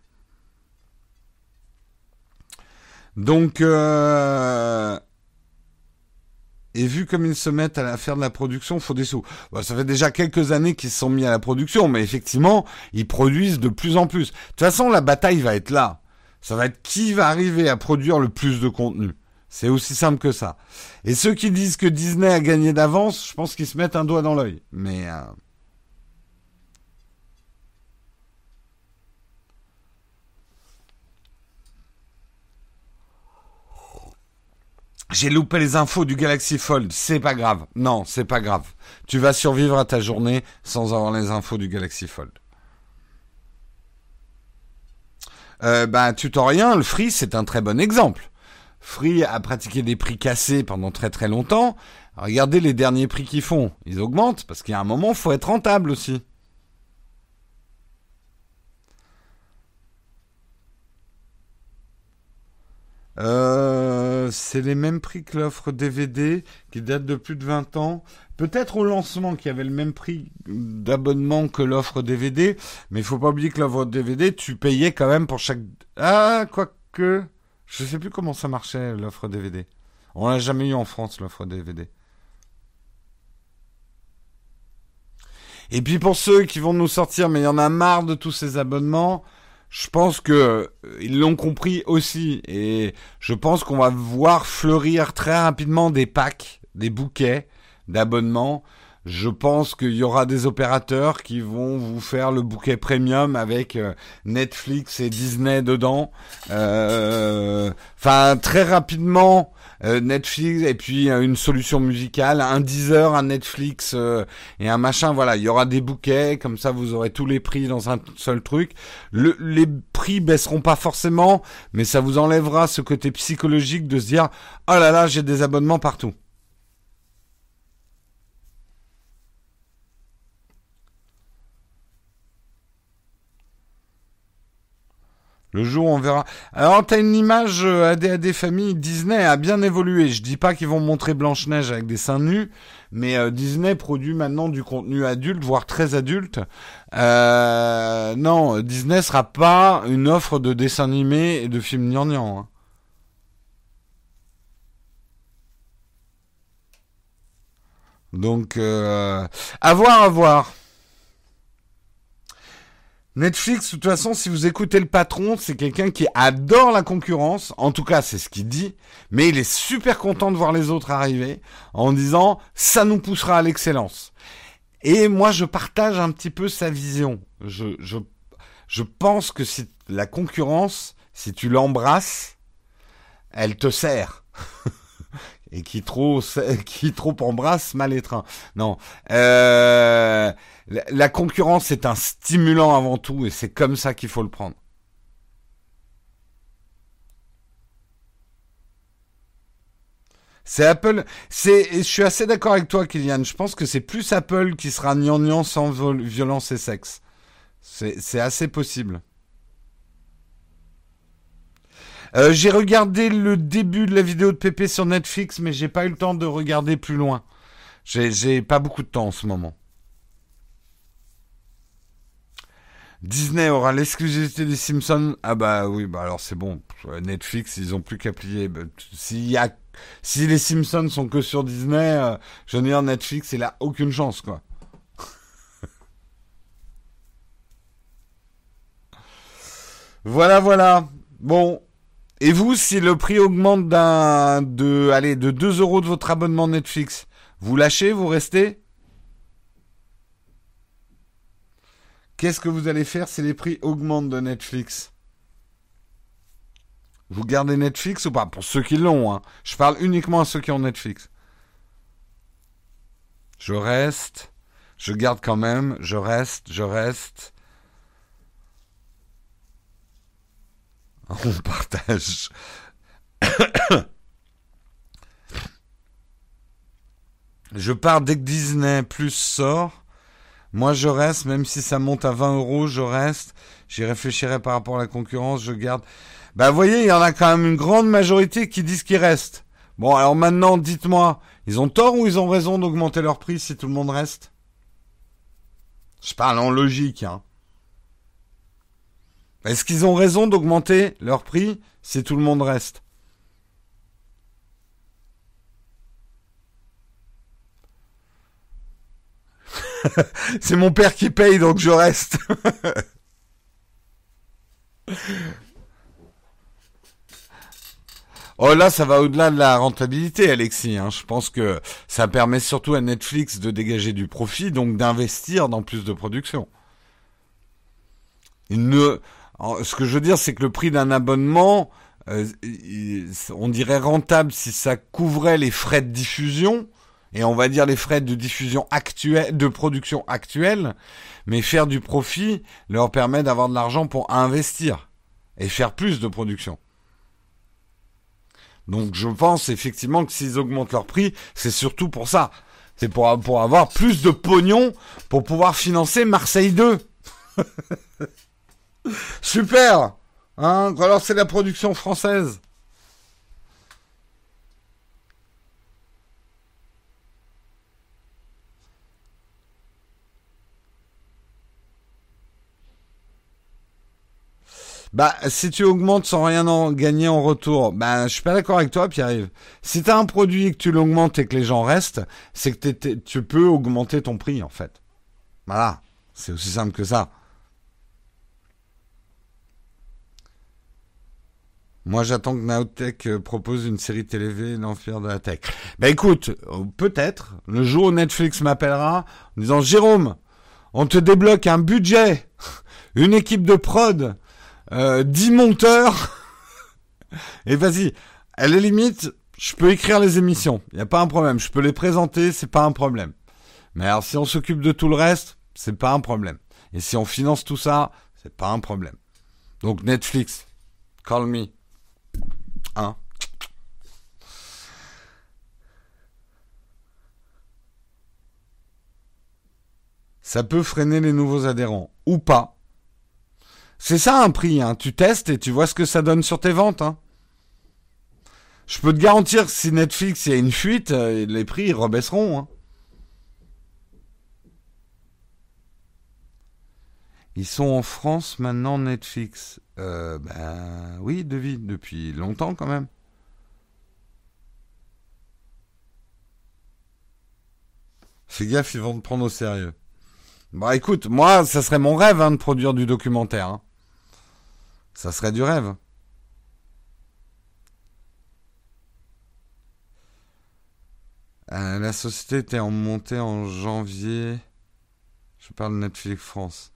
Donc, euh... et vu comme ils se mettent à faire de la production, faut des sous. ça fait déjà quelques années qu'ils se sont mis à la production, mais effectivement, ils produisent de plus en plus. De toute façon, la bataille va être là. Ça va être qui va arriver à produire le plus de contenu. C'est aussi simple que ça. Et ceux qui disent que Disney a gagné d'avance, je pense qu'ils se mettent un doigt dans l'œil. Mais euh, J'ai loupé les infos du Galaxy Fold. C'est pas grave. Non, c'est pas grave. Tu vas survivre à ta journée sans avoir les infos du Galaxy Fold. Euh, ben, tutorien, le Free, c'est un très bon exemple. Free a pratiqué des prix cassés pendant très très longtemps. Regardez les derniers prix qu'ils font. Ils augmentent parce qu'il y a un moment, il faut être rentable aussi. Euh, c'est les mêmes prix que l'offre DVD qui date de plus de 20 ans. Peut-être au lancement qui avait le même prix d'abonnement que l'offre DVD, mais il faut pas oublier que l'offre DVD, tu payais quand même pour chaque... Ah, quoique... Je sais plus comment ça marchait l'offre DVD. On l'a jamais eu en France l'offre DVD. Et puis pour ceux qui vont nous sortir, mais il y en a marre de tous ces abonnements, je pense que euh, ils l'ont compris aussi et je pense qu'on va voir fleurir très rapidement des packs, des bouquets d'abonnements. Je pense qu'il y aura des opérateurs qui vont vous faire le bouquet premium avec euh, Netflix et Disney dedans. Euh, enfin, très rapidement, euh, Netflix et puis euh, une solution musicale, un Deezer, un Netflix euh, et un machin. Voilà, il y aura des bouquets, comme ça vous aurez tous les prix dans un seul truc. Le, les prix baisseront pas forcément, mais ça vous enlèvera ce côté psychologique de se dire oh là là j'ai des abonnements partout. Le jour on verra. Alors, t'as une image ADAD famille. Disney a bien évolué. Je dis pas qu'ils vont montrer Blanche-Neige avec des seins nus, mais euh, Disney produit maintenant du contenu adulte, voire très adulte. Euh, non, Disney sera pas une offre de dessins animés et de films gnangnang. Hein. Donc, euh, à voir, à voir. Netflix, de toute façon, si vous écoutez le patron, c'est quelqu'un qui adore la concurrence. En tout cas, c'est ce qu'il dit. Mais il est super content de voir les autres arriver en disant ça nous poussera à l'excellence. Et moi, je partage un petit peu sa vision. Je, je, je pense que si la concurrence, si tu l'embrasses, elle te sert. Et qui trop, qui trop embrasse mal étreint. Non. Euh, la concurrence est un stimulant avant tout et c'est comme ça qu'il faut le prendre. C'est Apple. Je suis assez d'accord avec toi, Kylian. Je pense que c'est plus Apple qui sera gnangnan sans violence et sexe. C'est assez possible. Euh, j'ai regardé le début de la vidéo de Pépé sur Netflix, mais j'ai pas eu le temps de regarder plus loin. J'ai pas beaucoup de temps en ce moment. Disney aura l'exclusivité des Simpsons. Ah bah oui, bah alors c'est bon. Netflix, ils ont plus qu'à plier. Bah, si les Simpsons sont que sur Disney, euh, je veux dire Netflix, il a aucune chance quoi. voilà, voilà. Bon. Et vous, si le prix augmente d'un, de, allez, de 2 euros de votre abonnement Netflix, vous lâchez, vous restez? Qu'est-ce que vous allez faire si les prix augmentent de Netflix? Vous gardez Netflix ou pas? Pour ceux qui l'ont, hein. Je parle uniquement à ceux qui ont Netflix. Je reste. Je garde quand même. Je reste. Je reste. On partage. je pars dès que Disney Plus sort. Moi, je reste, même si ça monte à 20 euros, je reste. J'y réfléchirai par rapport à la concurrence, je garde. Bah, vous voyez, il y en a quand même une grande majorité qui disent qu'ils restent. Bon, alors maintenant, dites-moi, ils ont tort ou ils ont raison d'augmenter leur prix si tout le monde reste? Je parle en logique, hein. Est-ce qu'ils ont raison d'augmenter leur prix si tout le monde reste? c'est mon père qui paye, donc je reste. Oh là, ça va au-delà de la rentabilité, Alexis. Hein. Je pense que ça permet surtout à Netflix de dégager du profit, donc d'investir dans plus de production. Ce que je veux dire, c'est que le prix d'un abonnement, euh, on dirait rentable si ça couvrait les frais de diffusion, et on va dire les frais de diffusion actuelle, de production actuelle, mais faire du profit leur permet d'avoir de l'argent pour investir et faire plus de production. Donc je pense effectivement que s'ils augmentent leur prix, c'est surtout pour ça. C'est pour, pour avoir plus de pognon pour pouvoir financer Marseille 2. Super Hein? Alors c'est la production française. Bah, si tu augmentes sans rien en gagner en retour, bah, je suis pas d'accord avec toi, Pierre-Yves. Si t'as un produit et que tu l'augmentes et que les gens restent, c'est que tu peux augmenter ton prix, en fait. Voilà. C'est aussi simple que ça. Moi, j'attends que Naotech euh, propose une série télé l'enfer de la tech. Bah écoute, euh, peut-être, le jour où Netflix m'appellera en disant Jérôme, on te débloque un budget, une équipe de prod, euh, 10 monteurs. Et vas-y, à la limite, je peux écrire les émissions. Il n'y a pas un problème. Je peux les présenter, c'est pas un problème. Mais alors, si on s'occupe de tout le reste, c'est pas un problème. Et si on finance tout ça, c'est pas un problème. Donc Netflix, call me. Hein? Ça peut freiner les nouveaux adhérents ou pas. C'est ça un prix, hein. tu testes et tu vois ce que ça donne sur tes ventes. Hein. Je peux te garantir que si Netflix y a une fuite, euh, les prix rebaisseront. Hein. Ils sont en France maintenant Netflix. Euh, ben oui, devis, depuis longtemps quand même. Fais gaffe, ils vont te prendre au sérieux. Bah écoute, moi, ça serait mon rêve hein, de produire du documentaire. Ça serait du rêve. Euh, la société était en montée en janvier. Je parle de Netflix France.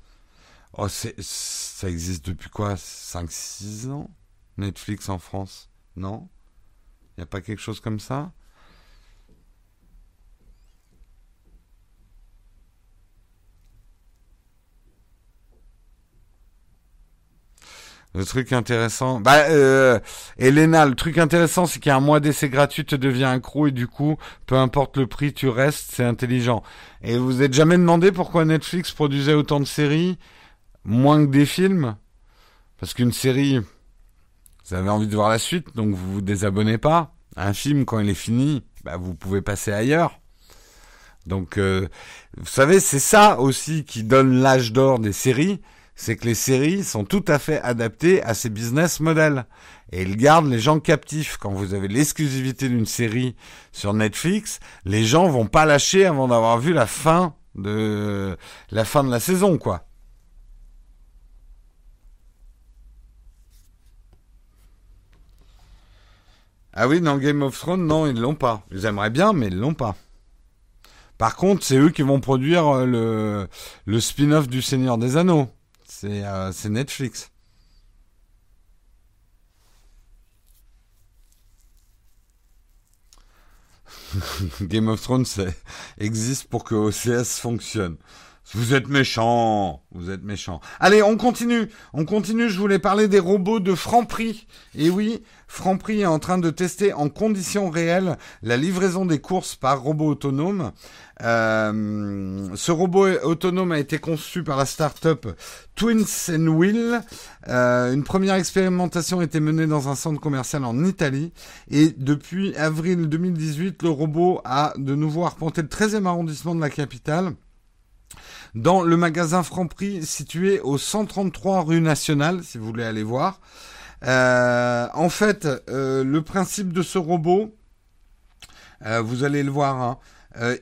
Oh, ça existe depuis quoi? 5-6 ans? Netflix en France? Non? Il n'y a pas quelque chose comme ça? Le truc intéressant, bah, euh, Elena, le truc intéressant, c'est qu'il y a un mois d'essai gratuit, tu deviens accro et du coup, peu importe le prix, tu restes, c'est intelligent. Et vous êtes jamais demandé pourquoi Netflix produisait autant de séries, moins que des films? Parce qu'une série, vous avez envie de voir la suite, donc vous vous désabonnez pas. Un film, quand il est fini, bah, vous pouvez passer ailleurs. Donc, euh, vous savez, c'est ça aussi qui donne l'âge d'or des séries c'est que les séries sont tout à fait adaptées à ces business models. Et ils gardent les gens captifs. Quand vous avez l'exclusivité d'une série sur Netflix, les gens vont pas lâcher avant d'avoir vu la fin de la fin de la saison, quoi. Ah oui, dans Game of Thrones, non, ils l'ont pas. Ils aimeraient bien, mais ils l'ont pas. Par contre, c'est eux qui vont produire euh, le, le spin-off du Seigneur des Anneaux. Euh, c'est Netflix. Game of Thrones existe pour que OCS fonctionne. Vous êtes méchant, vous êtes méchant. Allez, on continue, on continue. Je voulais parler des robots de Franprix. Et oui, Franprix est en train de tester en conditions réelles la livraison des courses par robot autonome. Euh, ce robot autonome a été conçu par la start-up Twins and Wheel. Euh, une première expérimentation a été menée dans un centre commercial en Italie. Et depuis avril 2018, le robot a de nouveau arpenté le 13e arrondissement de la capitale dans le magasin Franprix situé au 133 rue Nationale, si vous voulez aller voir. Euh, en fait, euh, le principe de ce robot, euh, vous allez le voir, hein,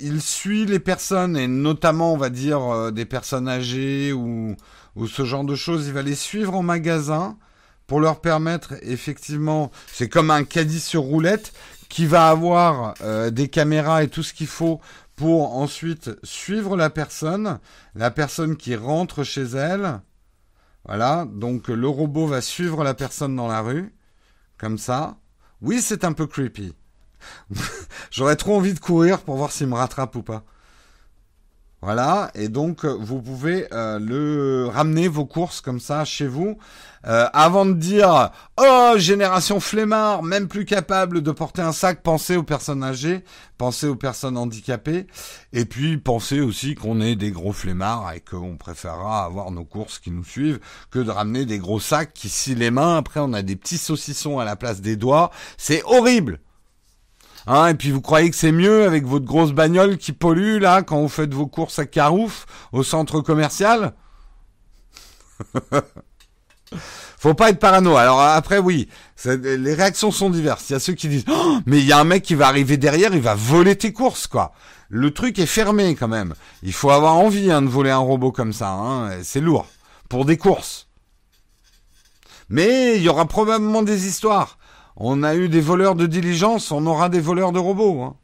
il suit les personnes et notamment, on va dire, des personnes âgées ou, ou ce genre de choses. Il va les suivre en magasin pour leur permettre, effectivement, c'est comme un caddie sur roulette qui va avoir des caméras et tout ce qu'il faut pour ensuite suivre la personne, la personne qui rentre chez elle. Voilà, donc le robot va suivre la personne dans la rue, comme ça. Oui, c'est un peu creepy. J'aurais trop envie de courir pour voir s'il me rattrape ou pas. Voilà, et donc vous pouvez euh, le ramener vos courses comme ça chez vous, euh, avant de dire oh génération flemmard, même plus capable de porter un sac, pensez aux personnes âgées, pensez aux personnes handicapées, et puis pensez aussi qu'on est des gros flemmards et qu'on préférera avoir nos courses qui nous suivent que de ramener des gros sacs qui si les mains, après on a des petits saucissons à la place des doigts, c'est horrible. Hein, et puis vous croyez que c'est mieux avec votre grosse bagnole qui pollue là quand vous faites vos courses à Carouf au centre commercial Faut pas être parano. Alors après oui, les réactions sont diverses. Il y a ceux qui disent oh, mais il y a un mec qui va arriver derrière, il va voler tes courses quoi. Le truc est fermé quand même. Il faut avoir envie hein, de voler un robot comme ça. Hein. C'est lourd pour des courses. Mais il y aura probablement des histoires. On a eu des voleurs de diligence, on aura des voleurs de robots. Hein.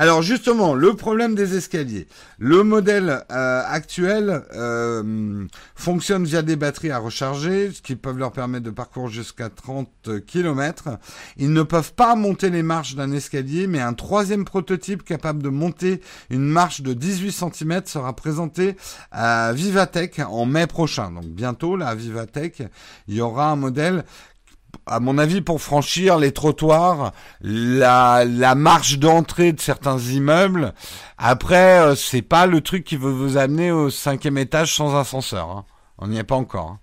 Alors justement, le problème des escaliers. Le modèle euh, actuel euh, fonctionne via des batteries à recharger, ce qui peuvent leur permettre de parcourir jusqu'à 30 km. Ils ne peuvent pas monter les marches d'un escalier, mais un troisième prototype capable de monter une marche de 18 cm sera présenté à Vivatech en mai prochain. Donc bientôt, là, à Vivatech, il y aura un modèle à mon avis, pour franchir les trottoirs, la, la marche d'entrée de certains immeubles. Après, euh, c'est pas le truc qui veut vous amener au cinquième étage sans ascenseur. Hein. On n'y est pas encore. Hein.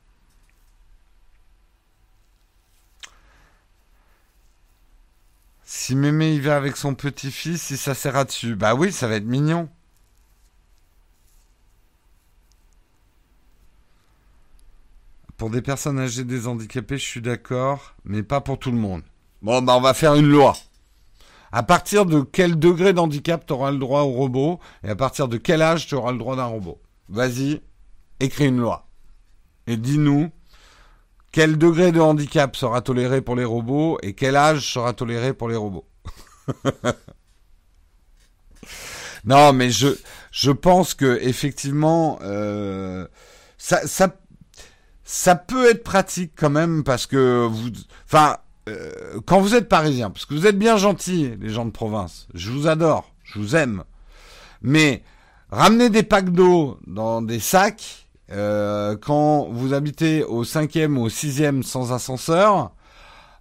Si mémé y va avec son petit-fils, si ça sert dessus, bah oui, ça va être mignon. Pour des personnes âgées, des handicapés, je suis d'accord, mais pas pour tout le monde. Bon, bah on va faire une loi. À partir de quel degré d'handicap tu auras le droit au robot et à partir de quel âge tu auras le droit d'un robot? Vas-y, écris une loi. Et dis-nous quel degré de handicap sera toléré pour les robots et quel âge sera toléré pour les robots? non, mais je, je pense que effectivement, euh, ça, ça, ça peut être pratique quand même parce que vous, enfin, euh, quand vous êtes parisien, parce que vous êtes bien gentils, les gens de province, je vous adore, je vous aime, mais ramener des packs d'eau dans des sacs euh, quand vous habitez au cinquième ou au sixième sans ascenseur,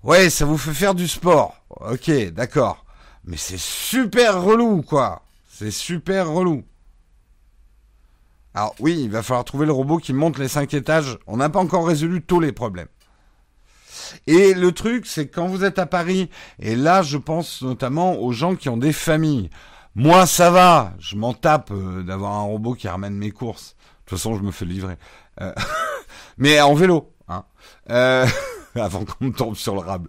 ouais, ça vous fait faire du sport, ok, d'accord, mais c'est super relou, quoi, c'est super relou. Alors oui, il va falloir trouver le robot qui monte les cinq étages. On n'a pas encore résolu tous les problèmes. Et le truc, c'est quand vous êtes à Paris, et là je pense notamment aux gens qui ont des familles. Moi ça va, je m'en tape euh, d'avoir un robot qui ramène mes courses. De toute façon, je me fais livrer. Euh, mais en vélo. Hein. Euh... avant qu'on tombe sur le rable.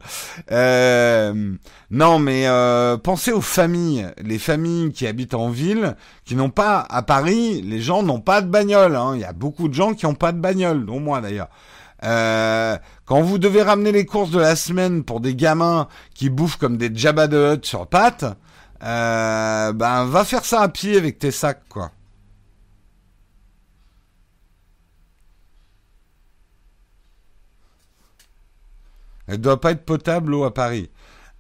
Euh, non, mais euh, pensez aux familles, les familles qui habitent en ville, qui n'ont pas à Paris, les gens n'ont pas de bagnole. Hein. Il y a beaucoup de gens qui n'ont pas de bagnole, dont moi d'ailleurs. Euh, quand vous devez ramener les courses de la semaine pour des gamins qui bouffent comme des Jabba de Hutt sur pattes, ben va faire ça à pied avec tes sacs, quoi. Elle doit pas être potable l'eau à Paris.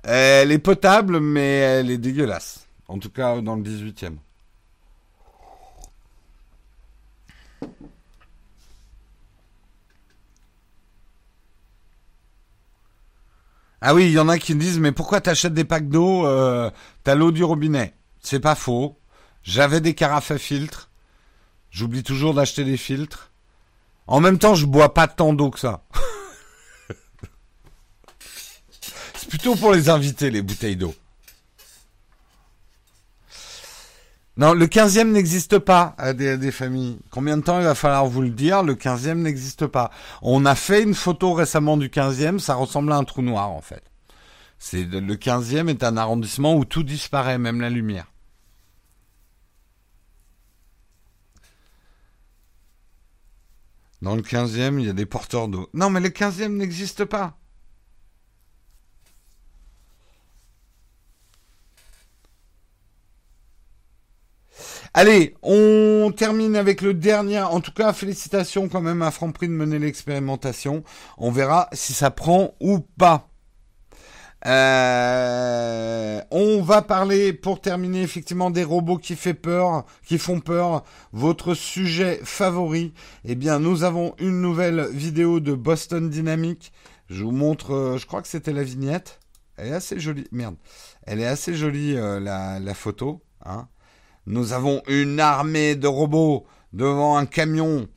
Elle est potable, mais elle est dégueulasse. En tout cas, dans le 18e. Ah oui, il y en a qui me disent, mais pourquoi t'achètes des packs d'eau euh, T'as l'eau du robinet? C'est pas faux. J'avais des carafes à filtre. J'oublie toujours d'acheter des filtres. En même temps, je bois pas tant d'eau que ça. plutôt pour les invités, les bouteilles d'eau. Non, le 15e n'existe pas à des, familles. Combien de temps il va falloir vous le dire Le 15e n'existe pas. On a fait une photo récemment du 15e, ça ressemble à un trou noir en fait. C'est le 15e est un arrondissement où tout disparaît, même la lumière. Dans le 15e, il y a des porteurs d'eau. Non, mais le 15e n'existe pas. Allez, on termine avec le dernier. En tout cas, félicitations quand même à Franprix de mener l'expérimentation. On verra si ça prend ou pas. Euh, on va parler pour terminer effectivement des robots qui fait peur, qui font peur. Votre sujet favori Eh bien, nous avons une nouvelle vidéo de Boston Dynamics. Je vous montre. Euh, je crois que c'était la vignette. Elle est assez jolie. Merde. Elle est assez jolie euh, la, photo. Hein. Nous avons une armée de robots devant un camion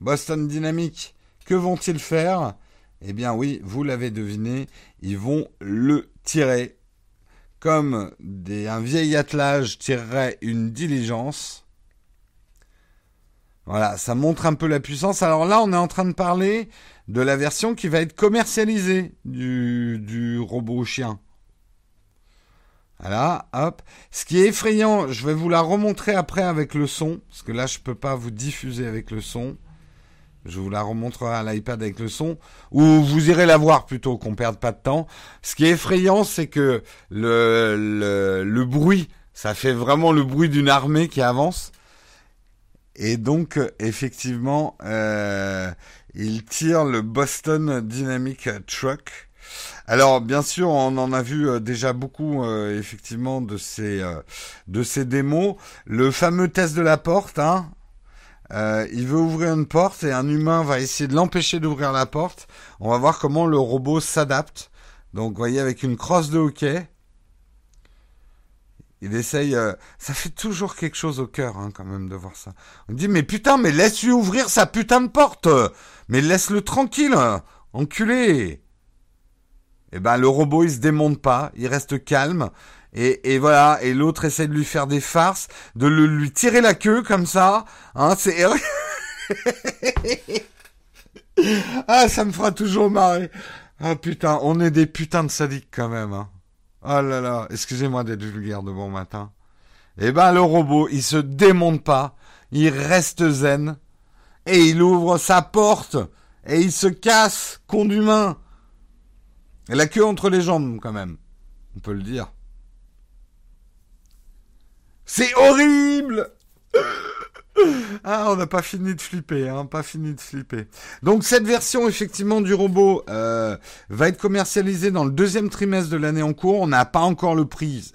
Boston Dynamics. Que vont-ils faire? Eh bien oui, vous l'avez deviné, ils vont le tirer. Comme un vieil attelage tirerait une diligence. Voilà, ça montre un peu la puissance. Alors là, on est en train de parler de la version qui va être commercialisée du, du robot chien. Voilà, hop. Ce qui est effrayant, je vais vous la remontrer après avec le son, parce que là je peux pas vous diffuser avec le son. Je vous la remontrerai à l'iPad avec le son, ou vous irez la voir plutôt, qu'on perde pas de temps. Ce qui est effrayant, c'est que le, le, le bruit, ça fait vraiment le bruit d'une armée qui avance. Et donc, effectivement, euh, il tire le Boston Dynamic Truck. Alors bien sûr, on en a vu euh, déjà beaucoup euh, effectivement de ces euh, de ces démos. Le fameux test de la porte, hein. Il veut ouvrir une porte et un humain va essayer de l'empêcher d'ouvrir la porte. On va voir comment le robot s'adapte. Donc, vous voyez, avec une crosse de hockey, il essaye. Ça fait toujours quelque chose au cœur, hein, quand même, de voir ça. On dit, mais putain, mais laisse-lui ouvrir sa putain de porte Mais laisse-le tranquille Enculé Eh ben, le robot, il se démonte pas, il reste calme. Et, et voilà, et l'autre essaie de lui faire des farces, de le, lui tirer la queue comme ça. Hein, c'est... ah, ça me fera toujours marrer. Ah putain, on est des putains de sadiques quand même. Hein. Oh là là, excusez-moi d'être vulgaire de bon matin. Eh ben le robot, il se démonte pas, il reste zen, et il ouvre sa porte, et il se casse, con d'humain. Et la queue entre les jambes quand même, on peut le dire. C'est horrible ah, on n'a pas fini de flipper, hein, pas fini de flipper. Donc cette version effectivement du robot euh, va être commercialisée dans le deuxième trimestre de l'année en cours. On n'a pas encore le prix.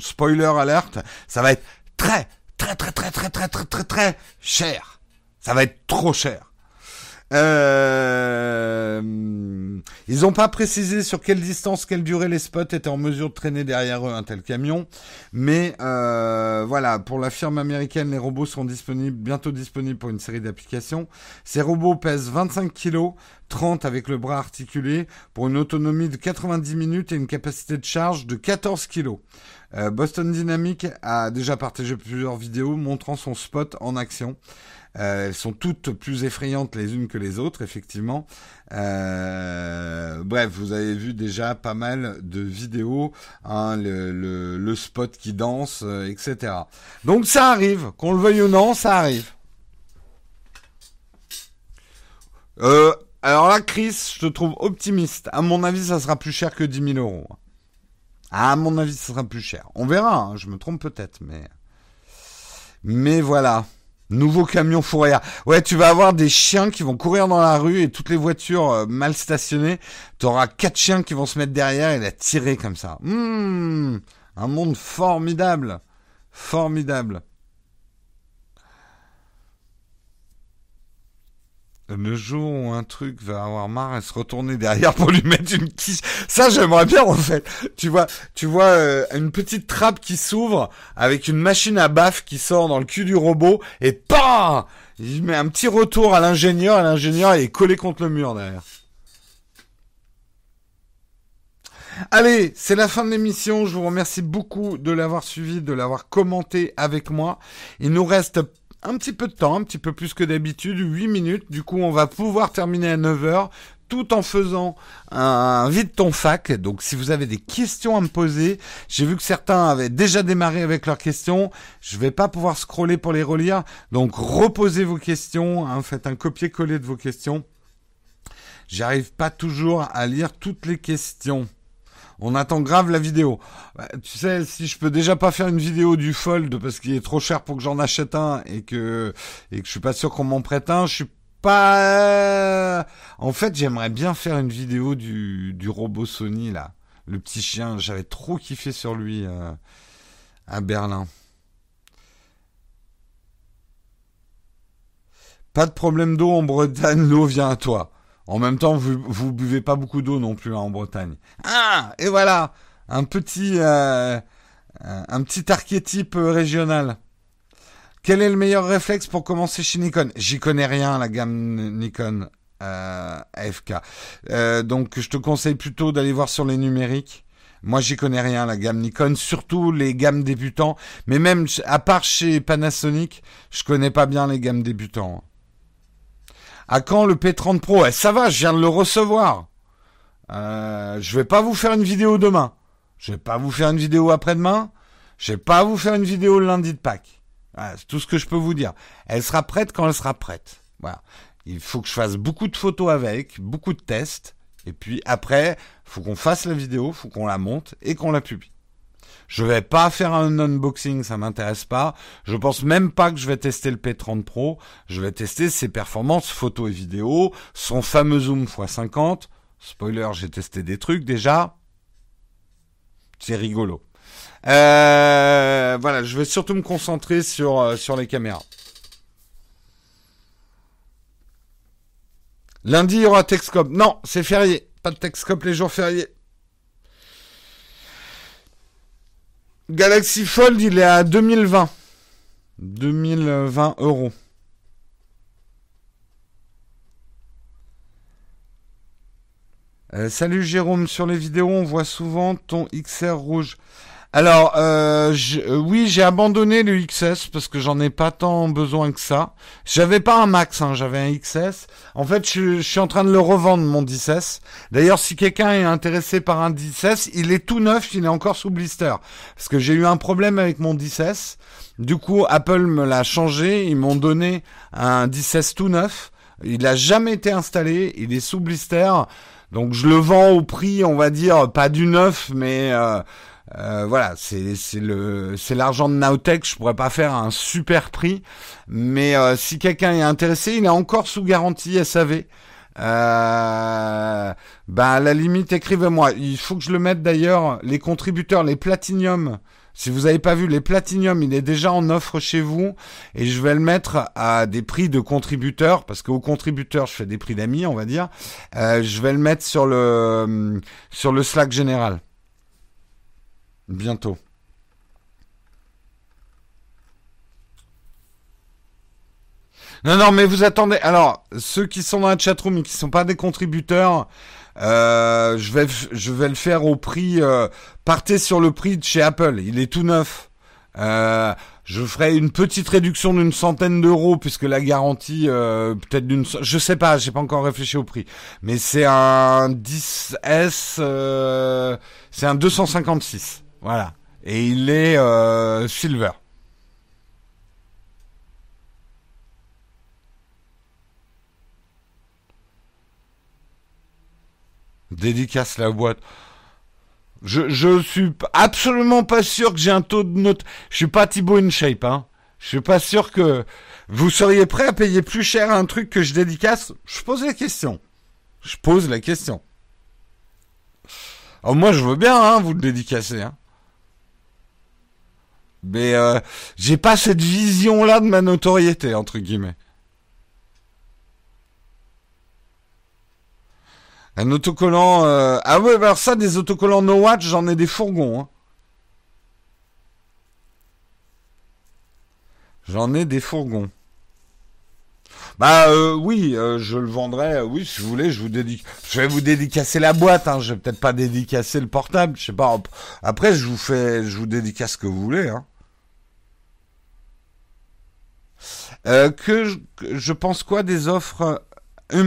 spoiler alerte, ça va être très, très, très, très, très, très, très, très, très cher. Ça va être trop cher. Euh, ils n'ont pas précisé sur quelle distance, quelle durée les spots étaient en mesure de traîner derrière eux un tel camion. Mais euh, voilà, pour la firme américaine, les robots seront disponibles, bientôt disponibles pour une série d'applications. Ces robots pèsent 25 kg, 30 avec le bras articulé, pour une autonomie de 90 minutes et une capacité de charge de 14 kg. Euh, Boston Dynamics a déjà partagé plusieurs vidéos montrant son spot en action. Euh, elles sont toutes plus effrayantes les unes que les autres, effectivement. Euh, bref, vous avez vu déjà pas mal de vidéos, hein, le, spot qui danse, euh, etc. Donc ça arrive, qu'on le veuille ou non, ça arrive. alors là, Chris, je te trouve optimiste. À mon avis, ça sera plus cher que 10 000 euros. À mon avis, ça sera plus cher. On verra, hein, je me trompe peut-être, mais... Mais voilà. Nouveau camion fourrière. Ouais, tu vas avoir des chiens qui vont courir dans la rue et toutes les voitures euh, mal stationnées. Tu auras quatre chiens qui vont se mettre derrière et la tirer comme ça. Mmh, un monde formidable. Formidable. Le jour où un truc va avoir marre et se retourner derrière pour lui mettre une quiche. Ça, j'aimerais bien en fait. Tu vois, tu vois euh, une petite trappe qui s'ouvre avec une machine à baffe qui sort dans le cul du robot et PAM Il met un petit retour à l'ingénieur et l'ingénieur est collé contre le mur derrière. Allez, c'est la fin de l'émission. Je vous remercie beaucoup de l'avoir suivi, de l'avoir commenté avec moi. Il nous reste un petit peu de temps, un petit peu plus que d'habitude, 8 minutes. Du coup, on va pouvoir terminer à 9 heures tout en faisant un vide ton fac. Donc si vous avez des questions à me poser, j'ai vu que certains avaient déjà démarré avec leurs questions. Je vais pas pouvoir scroller pour les relire. Donc reposez vos questions, hein, faites un copier-coller de vos questions. J'arrive pas toujours à lire toutes les questions. On attend grave la vidéo. Bah, tu sais, si je peux déjà pas faire une vidéo du Fold parce qu'il est trop cher pour que j'en achète un et que et que je suis pas sûr qu'on m'en prête un, je suis pas. En fait, j'aimerais bien faire une vidéo du du robot Sony là, le petit chien. J'avais trop kiffé sur lui euh, à Berlin. Pas de problème d'eau en Bretagne, l'eau vient à toi. En même temps, vous, buvez pas beaucoup d'eau non plus hein, en Bretagne. Ah, et voilà, un petit, euh, un petit archétype régional. Quel est le meilleur réflexe pour commencer chez Nikon? J'y connais rien, la gamme Nikon euh, AFK. Euh, donc, je te conseille plutôt d'aller voir sur les numériques. Moi, j'y connais rien, la gamme Nikon, surtout les gammes débutants. Mais même, à part chez Panasonic, je connais pas bien les gammes débutants. À quand le P30 Pro? Eh, Ça va, je viens de le recevoir. Euh, je vais pas vous faire une vidéo demain. Je vais pas vous faire une vidéo après-demain. Je vais pas vous faire une vidéo le lundi de Pâques. c'est tout ce que je peux vous dire. Elle sera prête quand elle sera prête. Voilà. Il faut que je fasse beaucoup de photos avec, beaucoup de tests. Et puis après, faut qu'on fasse la vidéo, faut qu'on la monte et qu'on la publie. Je vais pas faire un unboxing, ça m'intéresse pas. Je pense même pas que je vais tester le P30 Pro. Je vais tester ses performances photo et vidéo, son fameux zoom x50. Spoiler, j'ai testé des trucs déjà. C'est rigolo. Euh, voilà, je vais surtout me concentrer sur, euh, sur les caméras. Lundi, il y aura Texcop. Non, c'est férié. Pas de Texcop les jours fériés. Galaxy Fold, il est à 2020. 2020 euros. Euh, salut Jérôme, sur les vidéos on voit souvent ton XR rouge. Alors, euh, euh, oui, j'ai abandonné le XS parce que j'en ai pas tant besoin que ça. J'avais pas un Max, hein, j'avais un XS. En fait, je, suis en train de le revendre mon 10S. D'ailleurs, si quelqu'un est intéressé par un 10S, il est tout neuf, il est encore sous blister. Parce que j'ai eu un problème avec mon 10S. Du coup, Apple me l'a changé. Ils m'ont donné un 10S tout neuf. Il a jamais été installé. Il est sous blister. Donc, je le vends au prix, on va dire, pas du neuf, mais euh, euh, voilà, c'est le c'est l'argent de Nowtech. Je pourrais pas faire un super prix, mais euh, si quelqu'un est intéressé, il est encore sous garantie SAV. Euh, bah à la limite, écrivez-moi. Il faut que je le mette d'ailleurs. Les contributeurs, les platinium. Si vous n'avez pas vu les platinium, il est déjà en offre chez vous et je vais le mettre à des prix de contributeurs parce qu'aux contributeurs je fais des prix d'amis, on va dire. Euh, je vais le mettre sur le sur le Slack général. Bientôt. Non, non, mais vous attendez. Alors, ceux qui sont dans la chatroom et qui sont pas des contributeurs, euh, je vais, le faire au prix. Euh, partez sur le prix de chez Apple. Il est tout neuf. Euh, je ferai une petite réduction d'une centaine d'euros puisque la garantie peut-être d'une je sais pas j'ai pas encore réfléchi au prix mais c'est un 10S euh, c'est un 256 voilà. Et il est euh, silver. Dédicace la boîte. Je, je suis absolument pas sûr que j'ai un taux de note. Je suis pas Thibaut InShape, hein. Je suis pas sûr que vous seriez prêt à payer plus cher un truc que je dédicace. Je pose la question. Je pose la question. Oh, moi, je veux bien, hein, vous le dédicacer, hein. Mais euh, j'ai pas cette vision-là de ma notoriété, entre guillemets. Un autocollant... Euh... Ah ouais, alors ça, des autocollants No Watch, j'en ai des fourgons. Hein. J'en ai des fourgons. Bah euh, oui, euh, je le vendrai. Euh, oui, si vous voulez, je vous dédique. Je vais vous dédicacer la boîte. Hein. Je vais peut-être pas dédicacer le portable. Je sais pas. Après, je vous fais, je vous dédicace ce que vous voulez. Hein. Euh, que je, pense quoi des offres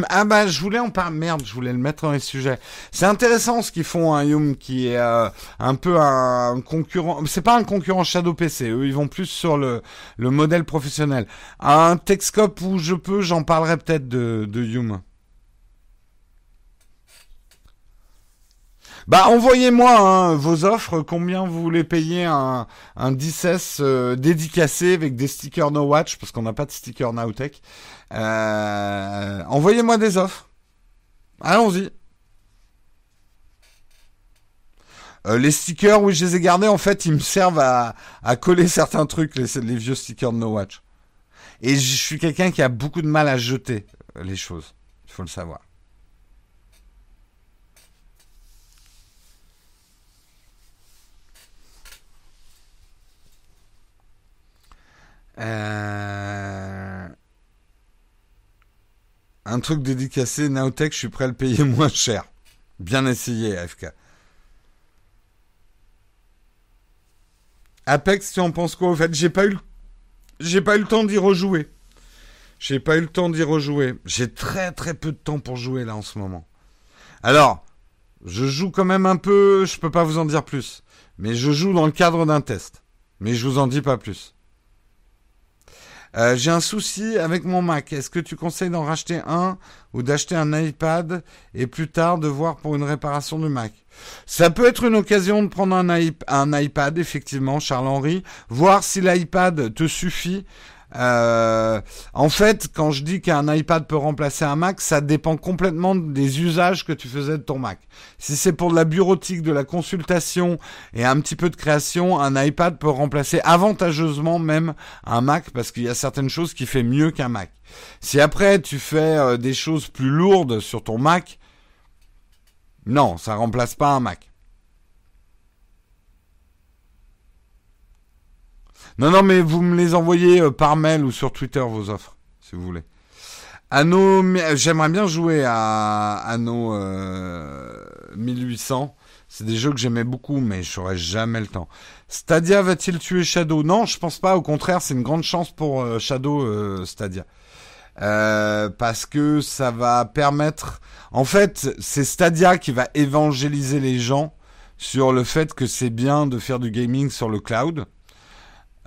ah bah je voulais en parler. Merde je voulais le mettre dans les sujets. C'est intéressant ce qu'ils font un Yum qui est euh, un peu un concurrent. C'est pas un concurrent Shadow PC eux ils vont plus sur le le modèle professionnel. Un Texcope où je peux j'en parlerai peut-être de de Bah envoyez-moi hein, vos offres, combien vous voulez payer un, un 10S euh, dédicacé avec des stickers No Watch, parce qu'on n'a pas de stickers Nowtech. Euh, envoyez-moi des offres. Allons-y. Euh, les stickers, oui, je les ai gardés. En fait, ils me servent à, à coller certains trucs, les, les vieux stickers de No Watch. Et je suis quelqu'un qui a beaucoup de mal à jeter les choses. Il faut le savoir. Euh, un truc dédicacé, Naotech, je suis prêt à le payer moins cher. Bien essayé, AFK. Apex, tu en penses quoi Au fait, j'ai pas eu, j'ai pas eu le temps d'y rejouer. J'ai pas eu le temps d'y rejouer. J'ai très très peu de temps pour jouer là en ce moment. Alors, je joue quand même un peu. Je peux pas vous en dire plus, mais je joue dans le cadre d'un test. Mais je vous en dis pas plus. Euh, j'ai un souci avec mon Mac. Est-ce que tu conseilles d'en racheter un ou d'acheter un iPad et plus tard de voir pour une réparation du Mac? Ça peut être une occasion de prendre un, iPad, effectivement, Charles-Henri, voir si l'iPad te suffit. Euh, en fait, quand je dis qu'un iPad peut remplacer un Mac, ça dépend complètement des usages que tu faisais de ton Mac. Si c'est pour de la bureautique, de la consultation et un petit peu de création, un iPad peut remplacer avantageusement même un Mac parce qu'il y a certaines choses qui fait mieux qu'un Mac. Si après tu fais euh, des choses plus lourdes sur ton Mac, non, ça remplace pas un Mac. Non, non, mais vous me les envoyez euh, par mail ou sur Twitter, vos offres, si vous voulez. Anno, j'aimerais bien jouer à Anno 1800. Euh, C'est des jeux que j'aimais beaucoup, mais j'aurais jamais le temps. Stadia va-t-il tuer Shadow? Non, je pense pas. Au contraire, c'est une grande chance pour euh, Shadow Stadia. parce que ça va permettre... En fait, c'est Stadia qui va évangéliser les gens sur le fait que c'est bien de faire du gaming sur le cloud.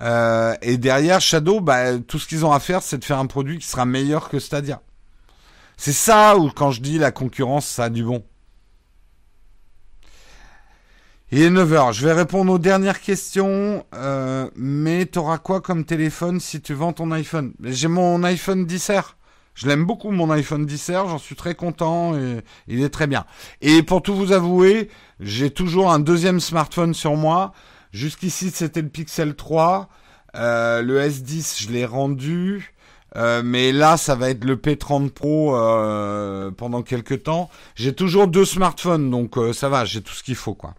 Euh, et derrière Shadow, bah, tout ce qu'ils ont à faire, c'est de faire un produit qui sera meilleur que Stadia. C'est ça où quand je dis la concurrence, ça a du bon. Il est 9h, je vais répondre aux dernières questions. Euh, mais t'auras quoi comme téléphone si tu vends ton iPhone? J'ai mon iPhone 10R. Je l'aime beaucoup mon iPhone 10R, j'en suis très content et il est très bien. Et pour tout vous avouer, j'ai toujours un deuxième smartphone sur moi. Jusqu'ici, c'était le Pixel 3. Euh, le S10, je l'ai rendu. Euh, mais là, ça va être le P30 Pro euh, pendant quelques temps. J'ai toujours deux smartphones, donc ça va, j'ai tout ce qu'il faut, quoi.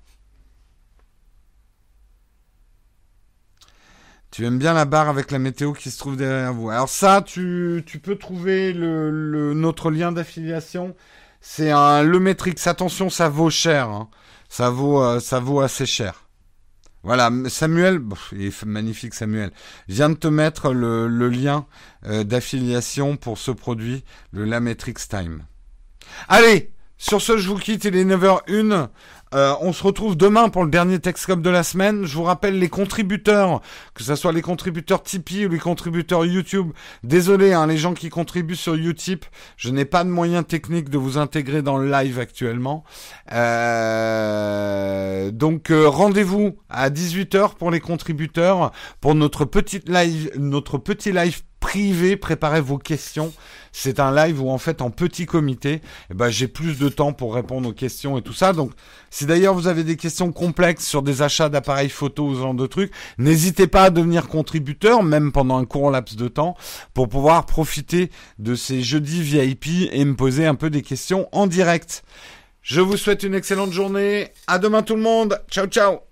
Tu aimes bien la barre avec la météo qui se trouve derrière vous. Alors ça, tu, peux trouver le, notre lien d'affiliation. C'est un Le Metrix. Attention, ça vaut cher. Hein. Ça vaut, ça vaut assez cher. Voilà, Samuel, il est magnifique Samuel, vient de te mettre le, lien euh, d'affiliation pour ce produit, le Lametrix Time. Allez, sur ce, je vous quitte, il est 9h01. Euh, on se retrouve demain pour le dernier Texcom de la semaine. Je vous rappelle les contributeurs, que ce soit les contributeurs Tipeee ou les contributeurs YouTube. Désolé, hein, les gens qui contribuent sur Utip, je n'ai pas de moyens techniques de vous intégrer dans le live actuellement. Euh, donc euh, rendez-vous à 18h pour les contributeurs pour notre petite live, notre petit live privé. Préparez vos questions. C'est un live où en fait en petit comité, eh ben, j'ai plus de temps pour répondre aux questions et tout ça. Donc si d'ailleurs vous avez des questions complexes sur des achats d'appareils photo ou ce genre de trucs, n'hésitez pas à devenir contributeur, même pendant un court laps de temps, pour pouvoir profiter de ces jeudis VIP et me poser un peu des questions en direct. Je vous souhaite une excellente journée. À demain tout le monde. Ciao ciao.